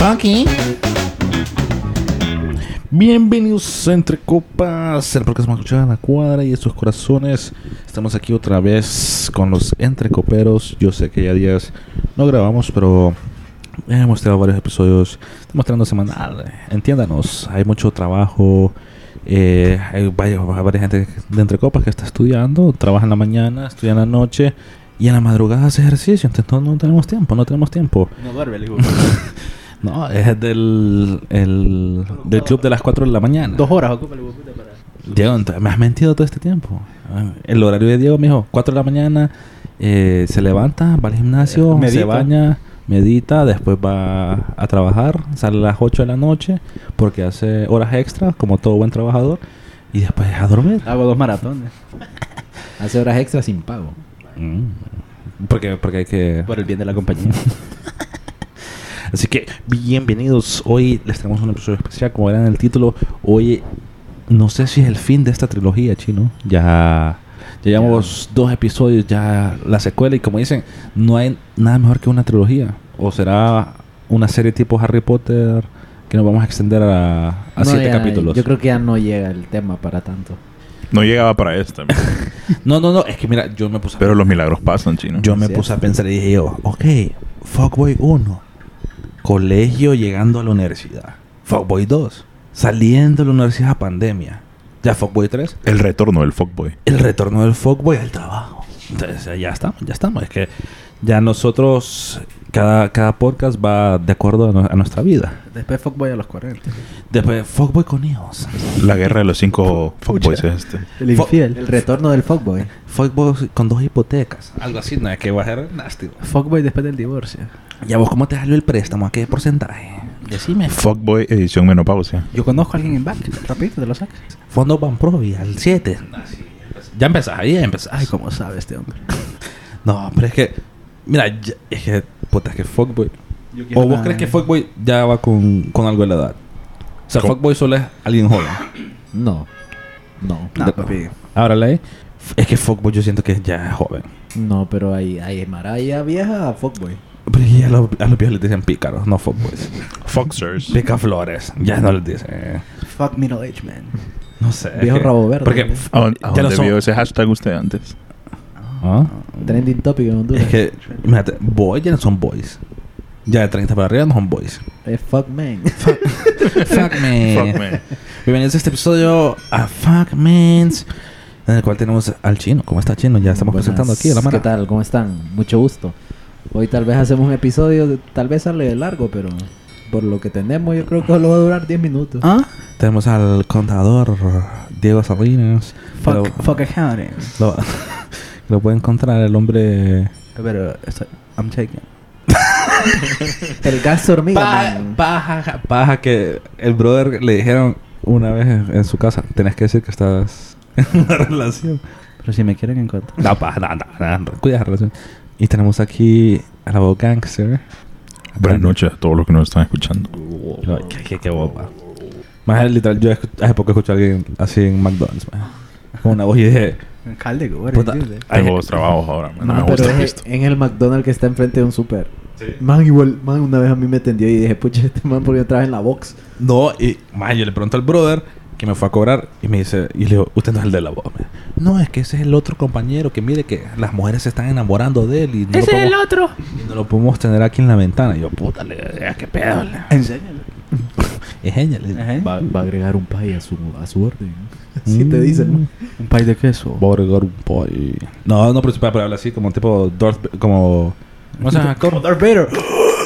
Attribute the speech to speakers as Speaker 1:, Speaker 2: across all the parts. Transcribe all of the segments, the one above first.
Speaker 1: Aquí. Bienvenidos a Entre Copas, el podcast más escuchado en la cuadra y estos corazones. Estamos aquí otra vez con los entrecoperos. Yo sé que ya días no grabamos, pero hemos tenido varios episodios. Estamos tirando semanal. Entiéndanos, hay mucho trabajo. Eh, hay varias, varias gente de Entre Copas que está estudiando, trabaja en la mañana, estudia en la noche y en la madrugada hace ejercicio. Entonces no, no tenemos tiempo, no tenemos tiempo.
Speaker 2: No duerme el hijo.
Speaker 1: No, es del, el, del club de las 4 de la mañana.
Speaker 2: Dos horas ocupa el para.
Speaker 1: Diego, me has mentido todo este tiempo. El horario de Diego me dijo 4 de la mañana, eh, se levanta, va al gimnasio, se baña, medita, después va a trabajar, sale a las 8 de la noche porque hace horas extras, como todo buen trabajador, y después a dormir.
Speaker 2: Hago dos maratones.
Speaker 3: Hace horas extras sin pago.
Speaker 1: Mm. Porque, porque hay que...
Speaker 2: Por el bien de la compañía.
Speaker 1: Así que bienvenidos. Hoy les tenemos un episodio especial, como verán en el título. Hoy no sé si es el fin de esta trilogía, chino. Ya, ya llevamos dos episodios, ya la secuela y como dicen, no hay nada mejor que una trilogía. O será una serie tipo Harry Potter que nos vamos a extender a, a
Speaker 3: No,
Speaker 1: siete
Speaker 3: ya-
Speaker 1: capítulos.
Speaker 3: Yo creo que ya no llega el tema para tanto.
Speaker 4: No llegaba para esta.
Speaker 1: No, no, no, es que mira, yo me puse a
Speaker 4: pero los milagros pasan, chino.
Speaker 1: Yo me
Speaker 3: Sí.
Speaker 1: puse a pensar y dije yo, ok, Fuckboy 1, colegio llegando a la universidad. Fuckboy 2, saliendo de la universidad a pandemia. Ya Fuckboy 3,
Speaker 4: El retorno del fuckboy.
Speaker 1: el retorno del Fuckboy al trabajo. Entonces ya- ya estamos, ya estamos. Es que ya nosotros, cada, cada podcast va de acuerdo a, nu- a nuestra vida.
Speaker 2: Después fuckboy a los 40.
Speaker 1: Después, Fuckboy con hijos.
Speaker 4: La guerra de los cinco fuckboys es este.
Speaker 2: El infiel.
Speaker 3: El retorno del fuckboy.
Speaker 1: Fuckboy con dos hipotecas. Algo así, no es que va a ser nasty.
Speaker 2: Fuckboy después del divorcio.
Speaker 1: Ya vos, ¿cómo te salió el préstamo? ¿A qué porcentaje? Decime.
Speaker 4: Fuckboy edición menopausia.
Speaker 2: Yo conozco a alguien en back. Rapidito, te lo sacas.
Speaker 1: Fondo Banprovi al 7. Ya empezás ahí, ya empezás.
Speaker 2: Ay, cómo sabe este hombre.
Speaker 1: No, pero es que. Mira, ya- es que. Puta, es que Fuckboy. ¿O vos crees que Fuckboy ya va con, con algo de la edad? O sea,
Speaker 4: ¿Cómo?
Speaker 1: Fuckboy solo es alguien joven.
Speaker 3: No. No.
Speaker 2: No, papi.
Speaker 1: Ahora ley. Es que Fuckboy yo siento que ya es joven.
Speaker 3: No, pero hay, hay Maraya vieja fuckboy.
Speaker 1: Pero ya a los, a los viejos les dicen pícaros, no Fuckboys.
Speaker 4: Fucksters.
Speaker 1: Picaflores. Ya no les dicen.
Speaker 2: Fuck middle age man.
Speaker 1: No sé. es
Speaker 3: Viejo
Speaker 1: que-
Speaker 3: rabo verde.
Speaker 1: Porque.
Speaker 4: ¿A dónde, a dónde vio ese hashtag usted antes?
Speaker 1: ¿Ah?
Speaker 3: Trending topic en Honduras.
Speaker 1: Es que, imagínate, boys ya no son boys. Ya de 30 para arriba no son boys.
Speaker 3: Es fuck man.
Speaker 1: Fuck me.
Speaker 4: Fuck man.
Speaker 1: Bienvenidos a este episodio a Fuck Mans, en el cual tenemos al chino. ¿Cómo está chino? Ya estamos
Speaker 3: Buenas.
Speaker 1: presentando aquí a la mara.
Speaker 3: ¿Qué tal? ¿Cómo están? Mucho gusto. Hoy tal vez hacemos un episodio, de- tal vez sale largo, pero por lo que tenemos yo creo que solo va a durar 10 minutos.
Speaker 1: ¿Ah? Tenemos al contador Diego Salinas.
Speaker 2: Fuck,
Speaker 1: Lo,
Speaker 2: fuck accounting.
Speaker 1: Lo, puede encontrar el hombre.
Speaker 2: Pero, estoy, I'm taking.
Speaker 3: El gas hormiga.
Speaker 1: Paja,
Speaker 3: man.
Speaker 1: paja, paja que el brother le dijeron una vez en, en su casa: Tenés que decir que estás en una relación.
Speaker 2: Pero si me quieren encontrar.
Speaker 1: No, paja, no, no, no, cuida la relación. Y tenemos aquí a la voz gangster.
Speaker 4: Buenas noches a todos los que nos están escuchando.
Speaker 1: Qué, qué, qué guapa. Más literal, yo hace poco escuché a alguien así en McDonald's, man. Con una voz y dije,
Speaker 2: Alcalde, güey.
Speaker 1: Puta.
Speaker 2: ¿entiendes?
Speaker 1: Ay,
Speaker 4: Tengo dos trabajos ahora. man. No
Speaker 3: Man,
Speaker 4: me
Speaker 3: pero
Speaker 4: gusta
Speaker 3: es
Speaker 4: esto.
Speaker 3: en el McDonald's que está enfrente de un super. Man, igual, man, una vez a mí me tendió y dije, pucha, este man porque yo trabajo en la box.
Speaker 1: no, y más yo le pregunto al brother que me fue a cobrar y me dice, y le digo, usted no es el de la voz, man. No, es que ese es el otro compañero que mire que las mujeres se están enamorando de él y no, lo podemos,
Speaker 2: otro!
Speaker 1: y no lo podemos tener aquí en la ventana. Y yo, puta, le digo, qué pedo. le-
Speaker 2: Enséñalo.
Speaker 1: Es genial.
Speaker 3: Va, va a agregar un pay a su, a su orden. Así
Speaker 1: Mm.
Speaker 3: te dicen, man.
Speaker 2: Un pay de queso.
Speaker 1: Agregar un pay. No, no, pero se puede hablar así, como tipo Darth, como... ¿Cómo se llama actor?
Speaker 2: Darth Vader.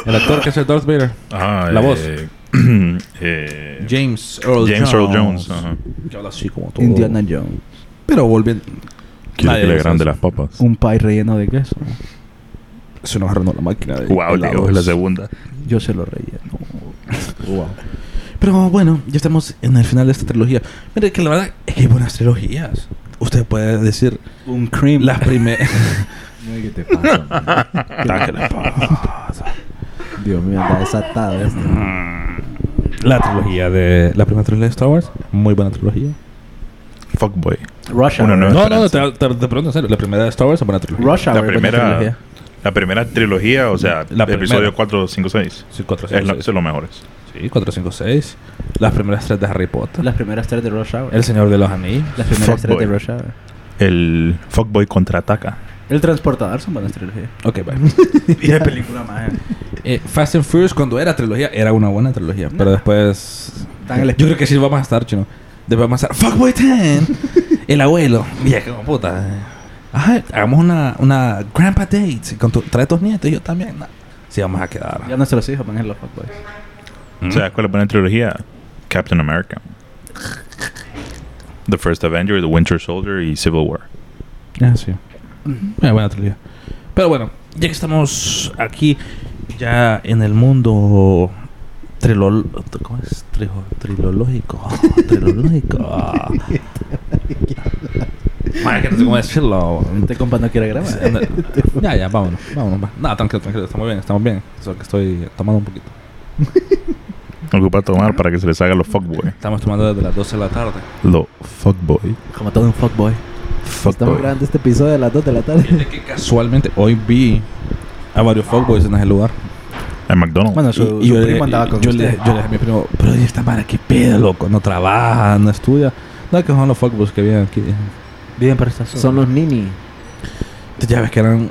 Speaker 1: El actor que es el Darth Vader.
Speaker 4: Ah,
Speaker 1: La voz.
Speaker 4: eh, eh,
Speaker 1: James Earl
Speaker 4: James
Speaker 1: Jones.
Speaker 4: Earl Jones. Ajá.
Speaker 1: Que habla así como todo.
Speaker 2: Indiana Jones.
Speaker 1: Pero volviendo...
Speaker 4: Quiere
Speaker 1: Nadie
Speaker 4: que le grande las papas.
Speaker 2: Un pay relleno de queso.
Speaker 1: Se nos arruinó la máquina de
Speaker 4: Wow,
Speaker 1: helados.
Speaker 4: Es la segunda.
Speaker 2: Yo se lo relleno.
Speaker 3: Wow.
Speaker 1: Pero bueno, ya estamos en el final de esta trilogía. Mire que la verdad es que hay buenas trilogías. Usted puede decir
Speaker 2: Un cream.
Speaker 1: las primeras...
Speaker 3: ¿Qué te pasa, man?
Speaker 1: ¿Qué pasa?
Speaker 3: Dios mío, anda desatado este.
Speaker 1: La trilogía de... La primera trilogía de Star Wars. Muy buena trilogía.
Speaker 4: Fuckboy.
Speaker 2: Rush
Speaker 4: Una
Speaker 2: Hour.
Speaker 4: nueva
Speaker 1: No, no, te, te, te pregunto en serio. La primera de Star Wars es buena trilogía.
Speaker 2: Rush Hour.
Speaker 4: La primera-
Speaker 2: trilogía.
Speaker 4: La primera trilogía, o sea,
Speaker 1: La
Speaker 4: episodio
Speaker 1: primera.
Speaker 4: 4, 5, 6.
Speaker 1: Sí, 4,
Speaker 4: Es lo, eso es lo mejores.
Speaker 1: Sí, 4, 5, 6. Las primeras tres de Harry Potter.
Speaker 2: Las primeras tres de Rush Hour.
Speaker 1: El Señor de los Anillos.
Speaker 2: Las primeras tres de
Speaker 4: Fuckboy.
Speaker 2: Rush Hour.
Speaker 4: El Fuckboy contraataca.
Speaker 2: El transportador son buenas trilogías.
Speaker 1: Ok, bye.
Speaker 2: y de película más.
Speaker 1: Eh, Fast and Furious, cuando era trilogía, era una buena trilogía. Pero después.
Speaker 2: El-
Speaker 1: Yo creo que sí vamos a estar, chino. Después vamos a estar. Fuckboy 10. el abuelo. Vieja, como puta. Ajá, hagamos una, una grandpa date. Con tu, trae tus nietos y yo también. No. Sí, vamos a quedar.
Speaker 2: Ya nuestros hijos van a ser los fuckboys.
Speaker 1: Mm.
Speaker 4: ¿Sabes cuál es la buena trilogía? Captain America. The First Avenger, The Winter Soldier y Civil War.
Speaker 1: Ah, sí. Una buena trilogía. Pero bueno, ya que estamos aquí, ya en el mundo trilol ¿cómo es? Trilológico. trilológico. Madre, que no sé cómo decirlo.
Speaker 2: Este compa no quiere grabar.
Speaker 1: ya, ya, vámonos. Vámonos. va. No, tranquilo, tranquilo. Estamos bien, estamos bien. Solo que estoy tomando un poquito.
Speaker 4: Ocupa tomar para que se les haga los Fuckboy.
Speaker 1: Estamos tomando desde las 12 de la tarde.
Speaker 4: Lo Fuckboy.
Speaker 2: Como todo un fuckboy.
Speaker 3: Estamos
Speaker 4: Fuckboy.
Speaker 3: grabando este episodio a las 2 de la tarde.
Speaker 1: Fíjate que casualmente hoy vi a varios fuckboys en ese lugar.
Speaker 4: En McDonald's.
Speaker 2: Bueno, su,
Speaker 1: Y- y
Speaker 2: su
Speaker 1: yo,
Speaker 2: primo
Speaker 1: le,
Speaker 2: andaba con
Speaker 1: yo,
Speaker 2: usted.
Speaker 1: le, yo le dije a mi primo, pero ¿y esta madre qué pedo, loco? No trabaja, no estudia. No, que son los fuckboys que vienen aquí.
Speaker 2: Viven para esta zona.
Speaker 3: Son los nini.
Speaker 1: Entonces ya ves que eran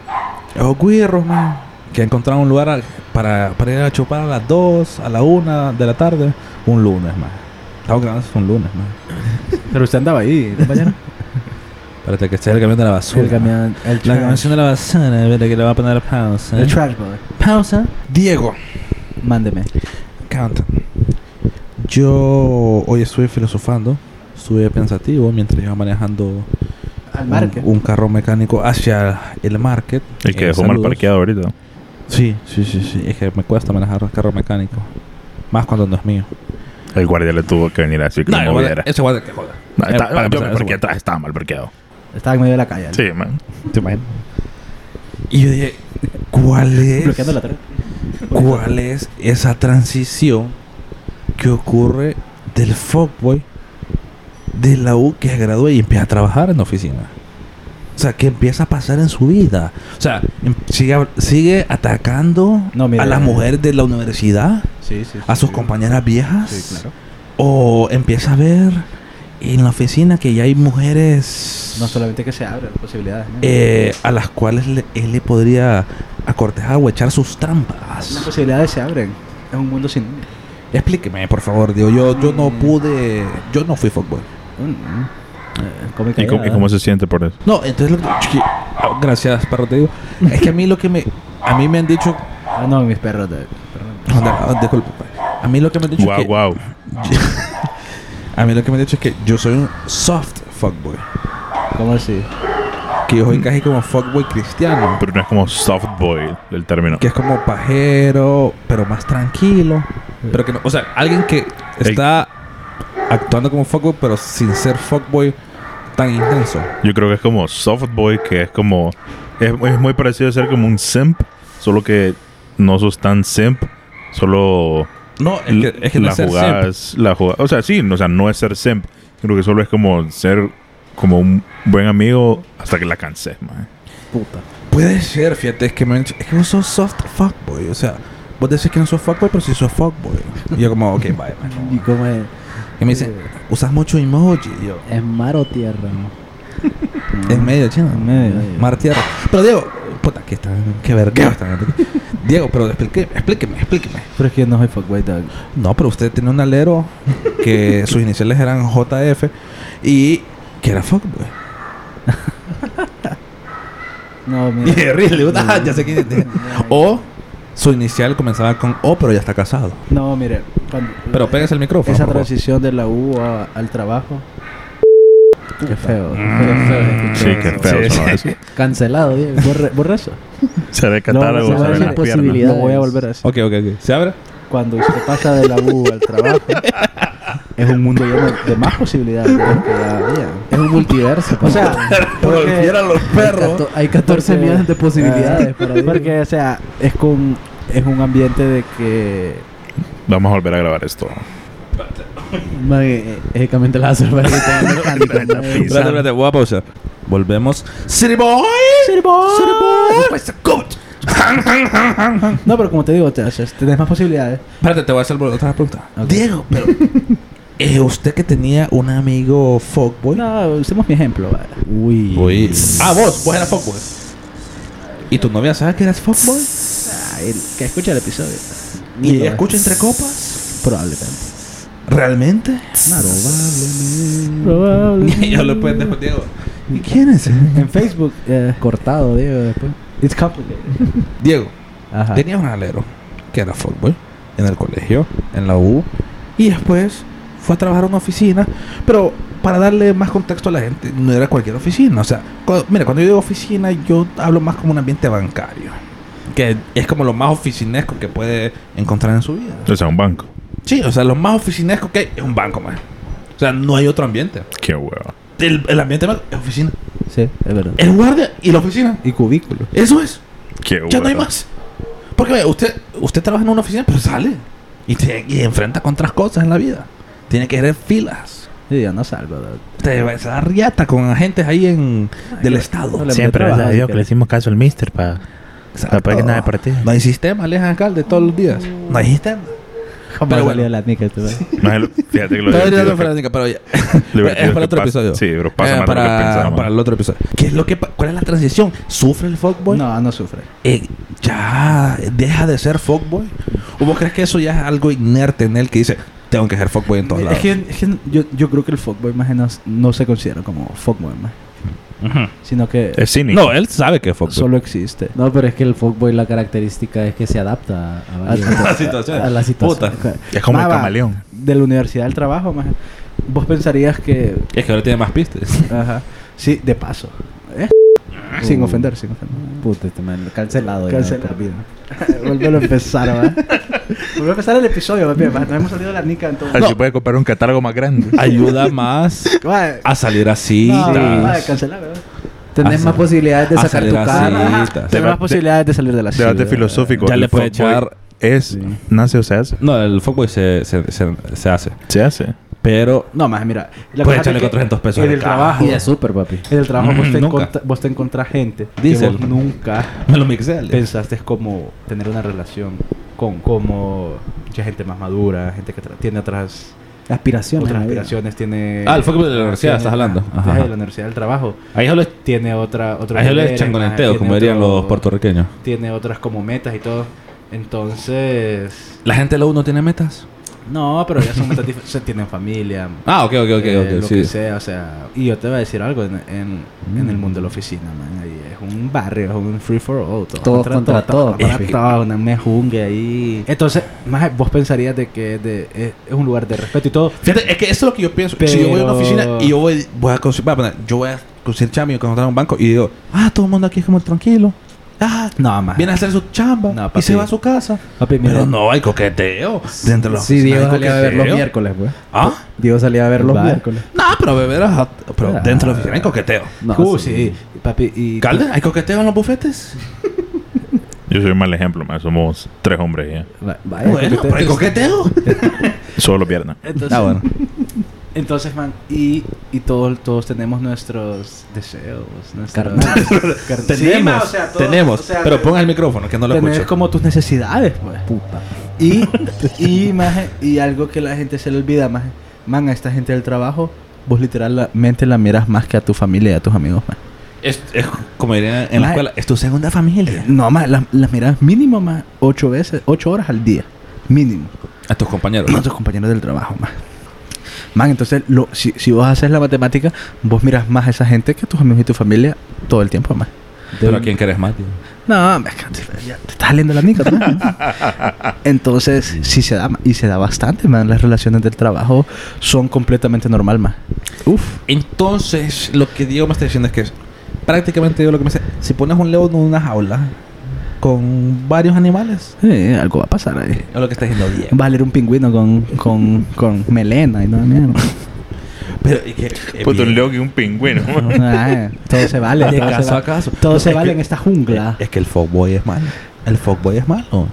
Speaker 1: los guirros, man. Que encontraron un lugar a- para, para ir a chupar a las 2, a la 1 de la tarde. Un lunes, man. Estamos grabando esto un lunes, man.
Speaker 2: Pero usted andaba ahí, compañero.
Speaker 1: Espérate que esté el camión de la basura.
Speaker 2: el camión, el
Speaker 1: La
Speaker 2: trash.
Speaker 1: canción de la basura, espérate que le va a poner pausa.
Speaker 2: El trash boy.
Speaker 1: Pausa. Diego.
Speaker 2: Mándeme.
Speaker 1: Canta. Yo hoy estuve filosofando, estuve pensativo mientras iba manejando
Speaker 2: Al
Speaker 1: un,
Speaker 2: market.
Speaker 1: un carro mecánico hacia el market.
Speaker 4: El que
Speaker 1: Eh,
Speaker 4: dejó mal parqueado ahorita.
Speaker 1: Sí, sí, sí, sí. Es que me cuesta manejar carro mecánico. Más cuando no es mío.
Speaker 4: El guardia le tuvo que venir a decir que
Speaker 1: igual-
Speaker 4: moviera.
Speaker 1: ese guardia que joda.
Speaker 4: No,
Speaker 1: Eh,
Speaker 4: está- yo me parqué atrás, estaba mal parqueado.
Speaker 2: Estaba en medio de la calle.
Speaker 4: Sí, man.
Speaker 1: ¿Te imaginas? Y yo dije, ¿cuál es,
Speaker 2: Bloqueando la.
Speaker 1: ¿cuál es esa transición que ocurre del fuckboy de la U que se gradúa y empieza a trabajar en la oficina? O sea, ¿qué empieza a pasar en su vida? O sea, em- sigue, sigue atacando
Speaker 2: No, mira,
Speaker 1: a las
Speaker 2: eh,
Speaker 1: mujeres de la universidad,
Speaker 2: Sí, sí.
Speaker 1: a sus compañeras viejas.
Speaker 2: Sí, claro.
Speaker 1: O empieza a ver en la oficina que ya hay mujeres
Speaker 2: No solamente que se abren las posibilidades. ¿no?
Speaker 1: eh, a las cuales le- él le podría acortejar o echar sus
Speaker 2: Las
Speaker 1: trampas.
Speaker 2: posibilidades se abren. Es un mundo sin.
Speaker 1: Explíqueme, por favor, Diego. Yo, yo no
Speaker 2: Mm.
Speaker 1: pude. Yo no fui fuckboy.
Speaker 2: Eh,
Speaker 4: ¿Y cómo,
Speaker 2: callada.
Speaker 4: y cómo se siente por eso?
Speaker 1: No, entonces lo que. Chiqui- ah, Gracias, perro, te digo. Es que a mí lo que me. A mí me han dicho.
Speaker 2: Ah, no, mis perros. De, perdón.
Speaker 1: Anda, ah, disculpe, pa. A mí lo que me han dicho
Speaker 4: Wow,
Speaker 1: es que.
Speaker 4: wow.
Speaker 1: A mí lo que me han dicho es que yo soy un soft fuckboy.
Speaker 2: ¿Cómo así?
Speaker 1: Que yo soy casi como fuckboy cristiano.
Speaker 4: Pero no es como soft boy el término.
Speaker 1: que es como pajero, pero más tranquilo. Pero que no, o sea, alguien que está actuando como fuckboy, pero sin ser fuckboy tan intenso.
Speaker 4: Yo creo que es como soft boy, que es como. Es, es muy parecido a ser como un simp, solo que no sos tan simp, solo.
Speaker 1: No, es que, es que no
Speaker 4: la
Speaker 1: es ser
Speaker 4: jugada
Speaker 1: simp.
Speaker 4: es la jugada. O sea, sí, o sea, no es ser simp. Creo que solo es como ser como un buen amigo hasta que la canses, man.
Speaker 2: Puta.
Speaker 1: Puede ser, fíjate, es que, me han dicho, es que vos sos soft fuckboy. O sea, vos decís que no sos fuckboy, pero sí sos fuckboy. y yo como, ok, bye, man.
Speaker 3: ¿Y cómo es?
Speaker 1: Y me dicen, usas mucho emoji. Y yo,
Speaker 3: ¿Es mar o tierra?
Speaker 1: es medio chino.
Speaker 2: En medio.
Speaker 1: Mar tierra. Pero Diego, puta, que están, qué verga están. Diego, pero explíqueme, explíqueme, explíqueme.
Speaker 2: Pero es que yo no soy fuckboy.
Speaker 1: No, pero usted tiene un alero que sus iniciales eran JF y que era fuckboy.
Speaker 2: No,
Speaker 1: Y
Speaker 2: mira.
Speaker 1: ah, ya sé quién es. O su inicial comenzaba con O, pero ya está casado.
Speaker 2: No, mire. cuando-
Speaker 1: Pero pégase el micrófono.
Speaker 2: Esa transición de la U a- al trabajo. Qué feo.
Speaker 1: Mm.
Speaker 2: Qué feo
Speaker 4: Sí, qué feo
Speaker 1: Sí, sí.
Speaker 4: eso.
Speaker 3: Cancelado, Diego.
Speaker 2: Borre, borra eso.
Speaker 4: Se ve
Speaker 2: No,
Speaker 4: catálogo,
Speaker 2: se va a
Speaker 4: se las.
Speaker 2: Lo voy a volver a decir.
Speaker 1: Ok, ok, ok. ¿Se abre?
Speaker 2: Cuando usted pasa de la U al trabajo, es un mundo lleno de más posibilidades de las que ya había.
Speaker 3: Es un multiverso.
Speaker 2: O sea, porque,
Speaker 1: Volvieran los perros.
Speaker 3: Cato- Hay 14
Speaker 2: porque-
Speaker 3: millones de posibilidades
Speaker 2: ah,
Speaker 3: Diego.
Speaker 2: Porque, o sea, es con es un ambiente de que
Speaker 4: Vamos a volver a grabar esto.
Speaker 3: Man, eh, la
Speaker 1: espérate, voy a pausar. Volvemos. City Boy. City Boy. City Boy. Pues, coach.
Speaker 2: No, pero como te digo, te, tenés más posibilidades.
Speaker 1: Espérate, te voy a hacer otra pregunta.
Speaker 2: Ok.
Speaker 1: Diego, pero... eh, usted que tenía un amigo fuckboy...
Speaker 2: No, usemos mi ejemplo.
Speaker 3: Uy.
Speaker 1: Uy. Ah, vos, vos eras fuckboy. ¿Y tu novia sabe que eras fuckboy?
Speaker 2: Ah, el- que escucha el episodio.
Speaker 1: ¿Y ella escucha entre copas?
Speaker 2: Probablemente.
Speaker 1: ¿Realmente?
Speaker 3: Probablemente.
Speaker 2: Probablemente.
Speaker 1: Yo lo Diego. ¿Y quién es?
Speaker 2: En Facebook, eh,
Speaker 3: Cortado, Diego, después.
Speaker 2: it's complicated.
Speaker 1: Diego,
Speaker 3: Ajá.
Speaker 1: tenía un alero que era fuckboy en el colegio, en la U, y después fue a trabajar a una oficina, pero para darle más contexto a la gente, no era cualquier oficina, o sea, cuando- mira, cuando yo digo oficina, yo hablo más como un ambiente bancario, que es como lo más oficinesco que puede encontrar en su vida.
Speaker 4: O sea, un banco.
Speaker 1: Sí, o sea, lo más oficinesco que hay es un banco, man. O sea, no hay otro ambiente.
Speaker 4: Qué hueva.
Speaker 1: El, el ambiente más es oficina.
Speaker 2: Sí, es verdad.
Speaker 1: El guardia y la oficina.
Speaker 2: Y cubículo.
Speaker 1: Eso es.
Speaker 4: Qué hueva.
Speaker 1: Ya no hay más. Porque vea, usted, usted trabaja en una oficina, pero sale. Y, te, y enfrenta con otras cosas en la vida. Tiene que ir filas.
Speaker 2: Sí, yo no salgo.
Speaker 1: Te va a dar riata con agentes ahí en, del Estado.
Speaker 2: no
Speaker 4: Siempre gracias a Dios
Speaker 2: que-
Speaker 4: le hicimos caso al mister para
Speaker 1: Exacto.
Speaker 4: para que nada de.
Speaker 1: No hay sistema, Aleja alcalde, todos los días. No hay sistema.
Speaker 2: ¿Cómo
Speaker 1: Pero bueno.
Speaker 2: salido la nica tú, eh?
Speaker 4: Fíjate que lo divertido
Speaker 1: fue pero ya. es para otro
Speaker 4: pasa-
Speaker 1: episodio.
Speaker 4: Sí, pero pasa
Speaker 1: Eh,
Speaker 4: más de lo que
Speaker 1: para, para el otro episodio. ¿Qué es lo que, pa- ¿Cuál es la transición? ¿Sufre el fuckboy?
Speaker 2: No, no sufre.
Speaker 1: Eh, ya deja de ser fuckboy. ¿O vos crees que eso ya es algo inerte en él que dice, tengo que ser fuckboy en todos
Speaker 2: Es
Speaker 1: lados?
Speaker 2: que, es que yo, yo creo que el fuckboy más no, no se considera como fuckboy más.
Speaker 1: Ujú.
Speaker 2: Sino que
Speaker 4: Es cínico.
Speaker 1: No, él sabe que es fuckboy.
Speaker 2: solo existe.
Speaker 3: No, pero es que el fuckboy la característica es que se adapta a,
Speaker 2: A,
Speaker 3: varias-
Speaker 1: la situación.
Speaker 3: a la situación.
Speaker 1: Puta.
Speaker 4: Es como el camaleón.
Speaker 2: De la universidad al trabajo, más. Vos pensarías que.
Speaker 1: Es que ahora tiene más pistas.
Speaker 2: Ajá. Sí, de paso. ¿Eh? Sin ofender, sin ofender.
Speaker 3: Puta, este man, cancelado. ya
Speaker 2: Cancelado.
Speaker 3: por vida.
Speaker 2: Vuelve a empezar, ¿va? Vuelve a empezar el episodio, papi. va. Nos hemos salido de la nica en todo.
Speaker 4: Así puede comprar un catálogo más grande.
Speaker 1: Ayuda más a salir así.
Speaker 2: no, cancelar, ¿verdad?
Speaker 3: Tenés más posibilidades de sacar tu cara.
Speaker 4: Debate-
Speaker 2: más posibilidades de salir de la
Speaker 4: Debate
Speaker 2: ciudad.
Speaker 4: filosófico.
Speaker 1: Ya
Speaker 4: El
Speaker 1: le puede echar-
Speaker 4: Es,
Speaker 2: Sí.
Speaker 4: nace o se hace.
Speaker 1: No, el fuckboy se, se, se, se hace.
Speaker 4: Se hace.
Speaker 1: Pero
Speaker 2: No, más, mira. La
Speaker 1: Puede
Speaker 2: cosa es
Speaker 1: echarle
Speaker 2: que
Speaker 1: 400 pesos
Speaker 2: En el trabajo.
Speaker 3: Y de super, papi.
Speaker 2: En el trabajo vos,
Speaker 1: Mm,
Speaker 2: te
Speaker 1: nunca.
Speaker 2: encontra- vos te encontrás gente
Speaker 1: Dice
Speaker 2: que vos nunca
Speaker 1: me lo mixé.
Speaker 2: Pensaste como tener una relación con como ya gente más madura, gente que tiene otras
Speaker 3: Aspiraciones.
Speaker 2: otras aspiraciones, tiene
Speaker 1: Ah, el fuckboy de la universidad,
Speaker 2: tiene-
Speaker 1: estás hablando.
Speaker 2: Ajá, de la universidad del trabajo.
Speaker 1: Ahí solo es,
Speaker 2: Tiene otra otro
Speaker 1: ahí solo es changoneteo, como dirían
Speaker 2: otro-
Speaker 1: los puertorriqueños.
Speaker 2: Tiene otras como metas y todo. Entonces,
Speaker 1: ¿La gente de la U no tiene metas?
Speaker 2: No, pero ya son metas dif- se tienen familia.
Speaker 1: Ah, ok, ok, ok.
Speaker 2: eh,
Speaker 1: ok,
Speaker 2: lo
Speaker 1: sí.
Speaker 2: que sea, o sea, y yo te voy a decir algo en, en, en el mundo de la oficina, man, ahí es un barrio, es un free for all, todo
Speaker 3: Todos contra todos,
Speaker 2: contra
Speaker 3: papi.
Speaker 2: todo, una mejungue ahí. Entonces, más vos pensarías de que de- es, es un lugar de respeto y todo.
Speaker 1: Fíjate, es que eso es lo que yo pienso. Si yo voy a una
Speaker 2: Pero-
Speaker 1: oficina y yo voy, voy a conseguir, voy a poner, yo voy a conseguir chamba y encontrar un banco y digo, ah, todo el mundo aquí es como tranquilo. Ah,
Speaker 2: No, más.
Speaker 1: viene a hacer su chamba
Speaker 2: No,
Speaker 1: y se va a su casa.
Speaker 2: Papi, mira,
Speaker 1: Pero no hay coqueteo. Dentro de la
Speaker 3: Sí,
Speaker 1: oficina
Speaker 3: Diego
Speaker 1: hay
Speaker 3: salía a ver los miércoles, pues.
Speaker 1: ¿Ah?
Speaker 3: Diego salía a ver los
Speaker 2: Vale.
Speaker 3: miércoles.
Speaker 1: No, pero beber, ajá, pero
Speaker 2: Ah.
Speaker 1: dentro de la oficina hay coqueteo.
Speaker 3: No,
Speaker 2: Uh, sí. papi, y
Speaker 1: ¿Calde? ¿Hay coqueteo en los bufetes?
Speaker 4: Yo soy un mal ejemplo, man. Somos tres hombres ya.
Speaker 3: Va- Vaya,
Speaker 1: bueno,
Speaker 3: coqueteo.
Speaker 1: pero hay coqueteo.
Speaker 4: Solo pierna.
Speaker 2: Entonces,
Speaker 1: Ah, bueno.
Speaker 2: Entonces, man, y, y todos, todos tenemos nuestros deseos, nuestros...
Speaker 3: Carnales.
Speaker 1: Tenemos,
Speaker 2: man, o sea, todos-
Speaker 1: tenemos.
Speaker 2: o sea,
Speaker 1: pero ponga el micrófono, que no lo
Speaker 2: Tenés
Speaker 1: escucho.
Speaker 2: como tus necesidades, pues.
Speaker 3: Puta.
Speaker 2: Y, y, maje, y algo que la gente se le olvida, más Man, a esta gente del trabajo, vos literalmente la miras más que a tu familia y a tus amigos, man.
Speaker 1: Es, es como dirían en la
Speaker 2: Maje.
Speaker 1: escuela, es tu segunda familia.
Speaker 2: No, más, las las miras mínimo, más ocho veces, ocho horas al día. Mínimo.
Speaker 1: A tus compañeros.
Speaker 2: A tus compañeros del trabajo, man. Man, entonces, lo, si, si vos haces la matemática, vos miras más a esa gente que a tus amigos y tu familia todo el tiempo, man.
Speaker 1: Pero a quién querés más, tío.
Speaker 2: No, me ya te estás saliendo la nica. ¿no? Entonces, sí se da, y se da bastante, man. Las relaciones del trabajo son completamente normal, man. Uf.
Speaker 1: Entonces, lo que Diego me está diciendo es que prácticamente Diego lo que me dice, si pones un león en una jaula con varios animales,
Speaker 2: Sí, algo va a pasar ahí.
Speaker 1: es lo que está diciendo Diego.
Speaker 2: Va a salir un pingüino con, con, con melena y no mierda.
Speaker 1: Pero, y que, eh,
Speaker 4: Puto, un león y un pingüino.
Speaker 2: Ah, todo se vale.
Speaker 1: De
Speaker 2: todo se
Speaker 1: caso
Speaker 2: va-
Speaker 1: a caso.
Speaker 2: Todo
Speaker 1: No,
Speaker 2: se
Speaker 1: es
Speaker 2: vale
Speaker 1: que-
Speaker 2: en esta jungla.
Speaker 1: Es que el fuckboy es malo. El fuckboy es malo.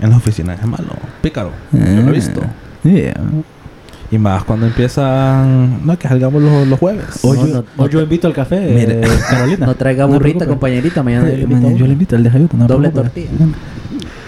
Speaker 1: En las oficinas es malo. Pícaro. Yo lo he visto.
Speaker 2: Yeah.
Speaker 1: Y más cuando empiezan... No, que salgamos los, los jueves.
Speaker 2: O
Speaker 3: No,
Speaker 2: yo,
Speaker 3: no,
Speaker 2: o
Speaker 3: no
Speaker 2: yo
Speaker 3: te-
Speaker 2: invito al café,
Speaker 1: Mire.
Speaker 2: eh, Carolina.
Speaker 3: No traiga burrita, compañerita. Mañana yo le invito
Speaker 2: mañana yo le invito al desayuno.
Speaker 3: Doble tortilla.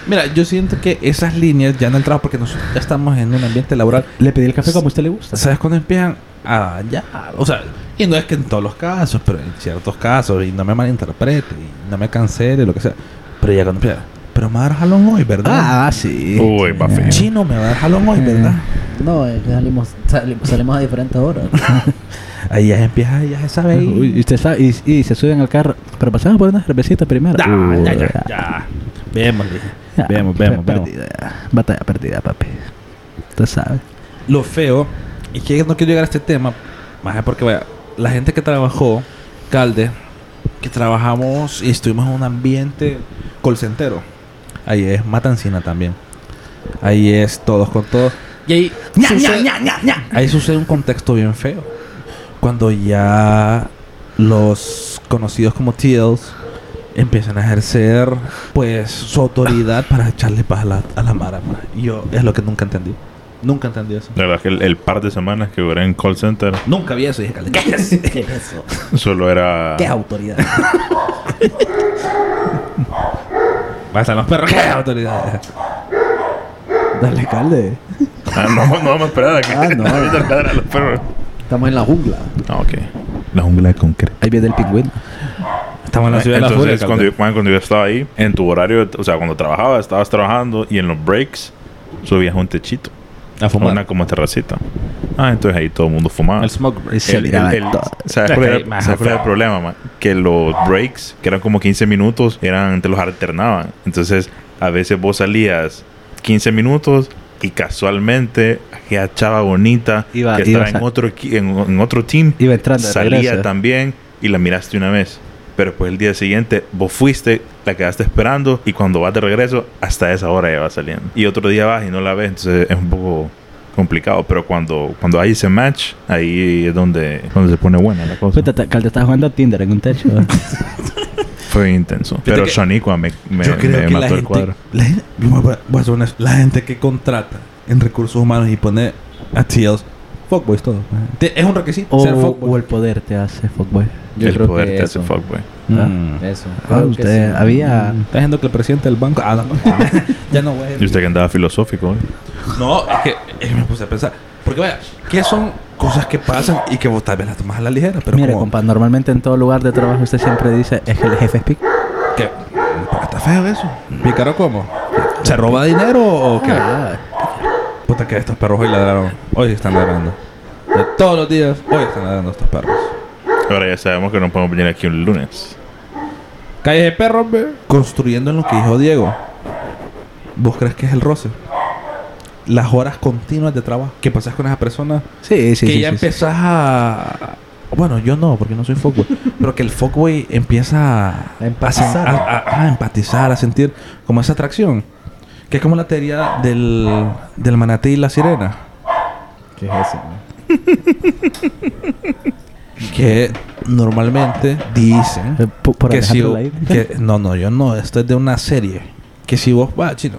Speaker 1: Mira, yo siento que esas líneas ya en el trabajo, porque nosotros ya estamos en un ambiente laboral,
Speaker 2: Le pedí el café como a usted le gusta.
Speaker 1: ¿sabes cuándo empiezan a ya? O sea, y no es que en todos los casos, pero en ciertos casos, y no me malinterprete, y no me cancele, lo que sea. Pero ya cuando empieza, pero me va a dar jalón hoy, ¿verdad?
Speaker 2: Ah, sí.
Speaker 4: Uy, va feo.
Speaker 1: Chino me va a dar jalón hoy, ¿verdad?
Speaker 3: No, es que salimos, salimos, salimos a diferentes horas.
Speaker 1: Ahí ya empieza, ya se sabe. ahí.
Speaker 2: Uy, y, usted sabe, y, y se suben al carro. Pero pasamos por una cervecita primero.
Speaker 1: Ya,
Speaker 2: Uy,
Speaker 1: ya, ya, ya. Vemos,
Speaker 2: ya,
Speaker 1: Vemos,
Speaker 2: per-
Speaker 1: vemos, vemos.
Speaker 2: Batalla perdida, papi. Usted sabe.
Speaker 1: Lo feo, y que no quiero llegar a este tema, más es porque vaya, la gente que trabajó, Calde, que trabajamos y estuvimos en un ambiente colcentero. Ahí es Matancina también. Ahí es todos con todos. Y ahí sucede, ahí sucede un contexto bien feo. Cuando ya los conocidos como TLs empiezan a ejercer pues su autoridad para echarle paz a la, a la mara. yo es lo que nunca entendí. Nunca entendí eso.
Speaker 4: La verdad es que el, el par de semanas que duré en call center
Speaker 1: Nunca vi eso. Dije, "Calde, ¿qué es?
Speaker 3: ¿Qué es eso?
Speaker 4: solo era...
Speaker 3: ¿Qué autoridad?
Speaker 1: Pasan los perros. ¿Qué autoridad?
Speaker 3: Dale, calde.
Speaker 4: Ah, no, no vamos a esperar a que
Speaker 3: Ah, no.
Speaker 4: a los perros.
Speaker 3: Estamos en la jungla.
Speaker 4: Ah, ok. La jungla de concreto.
Speaker 2: Ahí viene el pingüino.
Speaker 1: Estamos en la ciudad de la furia.
Speaker 4: Entonces, cuando yo, cuando yo estaba ahí, en tu horario, o sea, cuando trabajabas, estabas trabajando y en los breaks subías un techito.
Speaker 1: A fumar.
Speaker 4: Una como terracita. Ah, entonces ahí todo el mundo fumaba.
Speaker 1: El smoke break.
Speaker 2: Se
Speaker 4: El- el- el-. ¿Sabes cuál era,
Speaker 1: más
Speaker 4: ¿sabes cuál era el problema, man? Que los breaks, que eran como 15 minutos, eran, te los alternaban. Entonces, a veces vos salías 15 minutos y casualmente aquella chava bonita
Speaker 2: Iba-
Speaker 4: que
Speaker 2: iba
Speaker 4: estaba en otro, en, en otro team
Speaker 2: Iba entrando
Speaker 4: salía también y la miraste una vez. Pero pues el día siguiente vos fuiste, la quedaste esperando y cuando vas de regreso, hasta esa hora ya va saliendo. Y otro día vas y no la ves, entonces es un poco complicado. Pero cuando, cuando hay ese match, ahí es donde, donde se pone buena la cosa.
Speaker 2: Calde estaba jugando a Tinder en un techo.
Speaker 4: Fue intenso.
Speaker 1: Fíjate
Speaker 4: Pero Shaniqua me, me,
Speaker 1: Yo creo
Speaker 4: me
Speaker 1: que la
Speaker 4: mató el cuadro.
Speaker 1: la, gente- voy a- voy a ser honesto, la gente que contrata en recursos humanos y pone a TLs, fuckboys todo. Te- Es un requisito
Speaker 2: o,
Speaker 1: ser fuckboy.
Speaker 2: o el poder te hace fuckboy.
Speaker 3: Yo
Speaker 4: el
Speaker 3: creo
Speaker 4: poder
Speaker 3: que
Speaker 4: te hace
Speaker 3: eso.
Speaker 4: fuckboy.
Speaker 1: Mm.
Speaker 3: Eso.
Speaker 2: Ah,
Speaker 3: Creo que
Speaker 2: usted
Speaker 3: sí.
Speaker 2: había...
Speaker 1: Está diciendo que el presidente del banco. Ah, no. ya no voy a
Speaker 4: Y usted que andaba filosófico. ¿eh?
Speaker 1: No, es que, es que me puse a pensar. Porque vaya, ¿qué son cosas que pasan y que vos tal vez las tomas a la ligera? Pero
Speaker 2: Mire,
Speaker 1: como,
Speaker 2: compa, normalmente en todo lugar de trabajo usted siempre dice es que el jefe es pic.
Speaker 1: ¿qué? Porque está feo eso. ¿Pícaro cómo? ¿Se roba dinero o qué?
Speaker 2: Ah,
Speaker 1: Puta que estos perros hoy ladraron. Hoy están ladrando. De todos los días, hoy están ladrando estos perros.
Speaker 4: Ahora ya sabemos que no podemos venir aquí un lunes.
Speaker 1: Calles de perros, ve. Construyendo en lo que dijo Diego. ¿Vos crees que es el roce? Las horas continuas de trabajo. ¿Qué pasas con esa persona?
Speaker 2: Sí, sí,
Speaker 1: que
Speaker 2: sí.
Speaker 1: ya
Speaker 2: sí, sí.
Speaker 1: empezás a... Bueno, yo no, porque no soy fuckboy. pero que el fuckboy empieza a...
Speaker 3: A empatizar.
Speaker 1: A, a- a empatizar, a sentir como esa atracción. Que es como la teoría del, del manatí y la sirena.
Speaker 3: ¿Qué es eso?
Speaker 1: Que normalmente dicen...
Speaker 2: Eh, Por
Speaker 1: que si... Que- no, no, yo no. Esto es de una serie. Que si vos... Va, chino.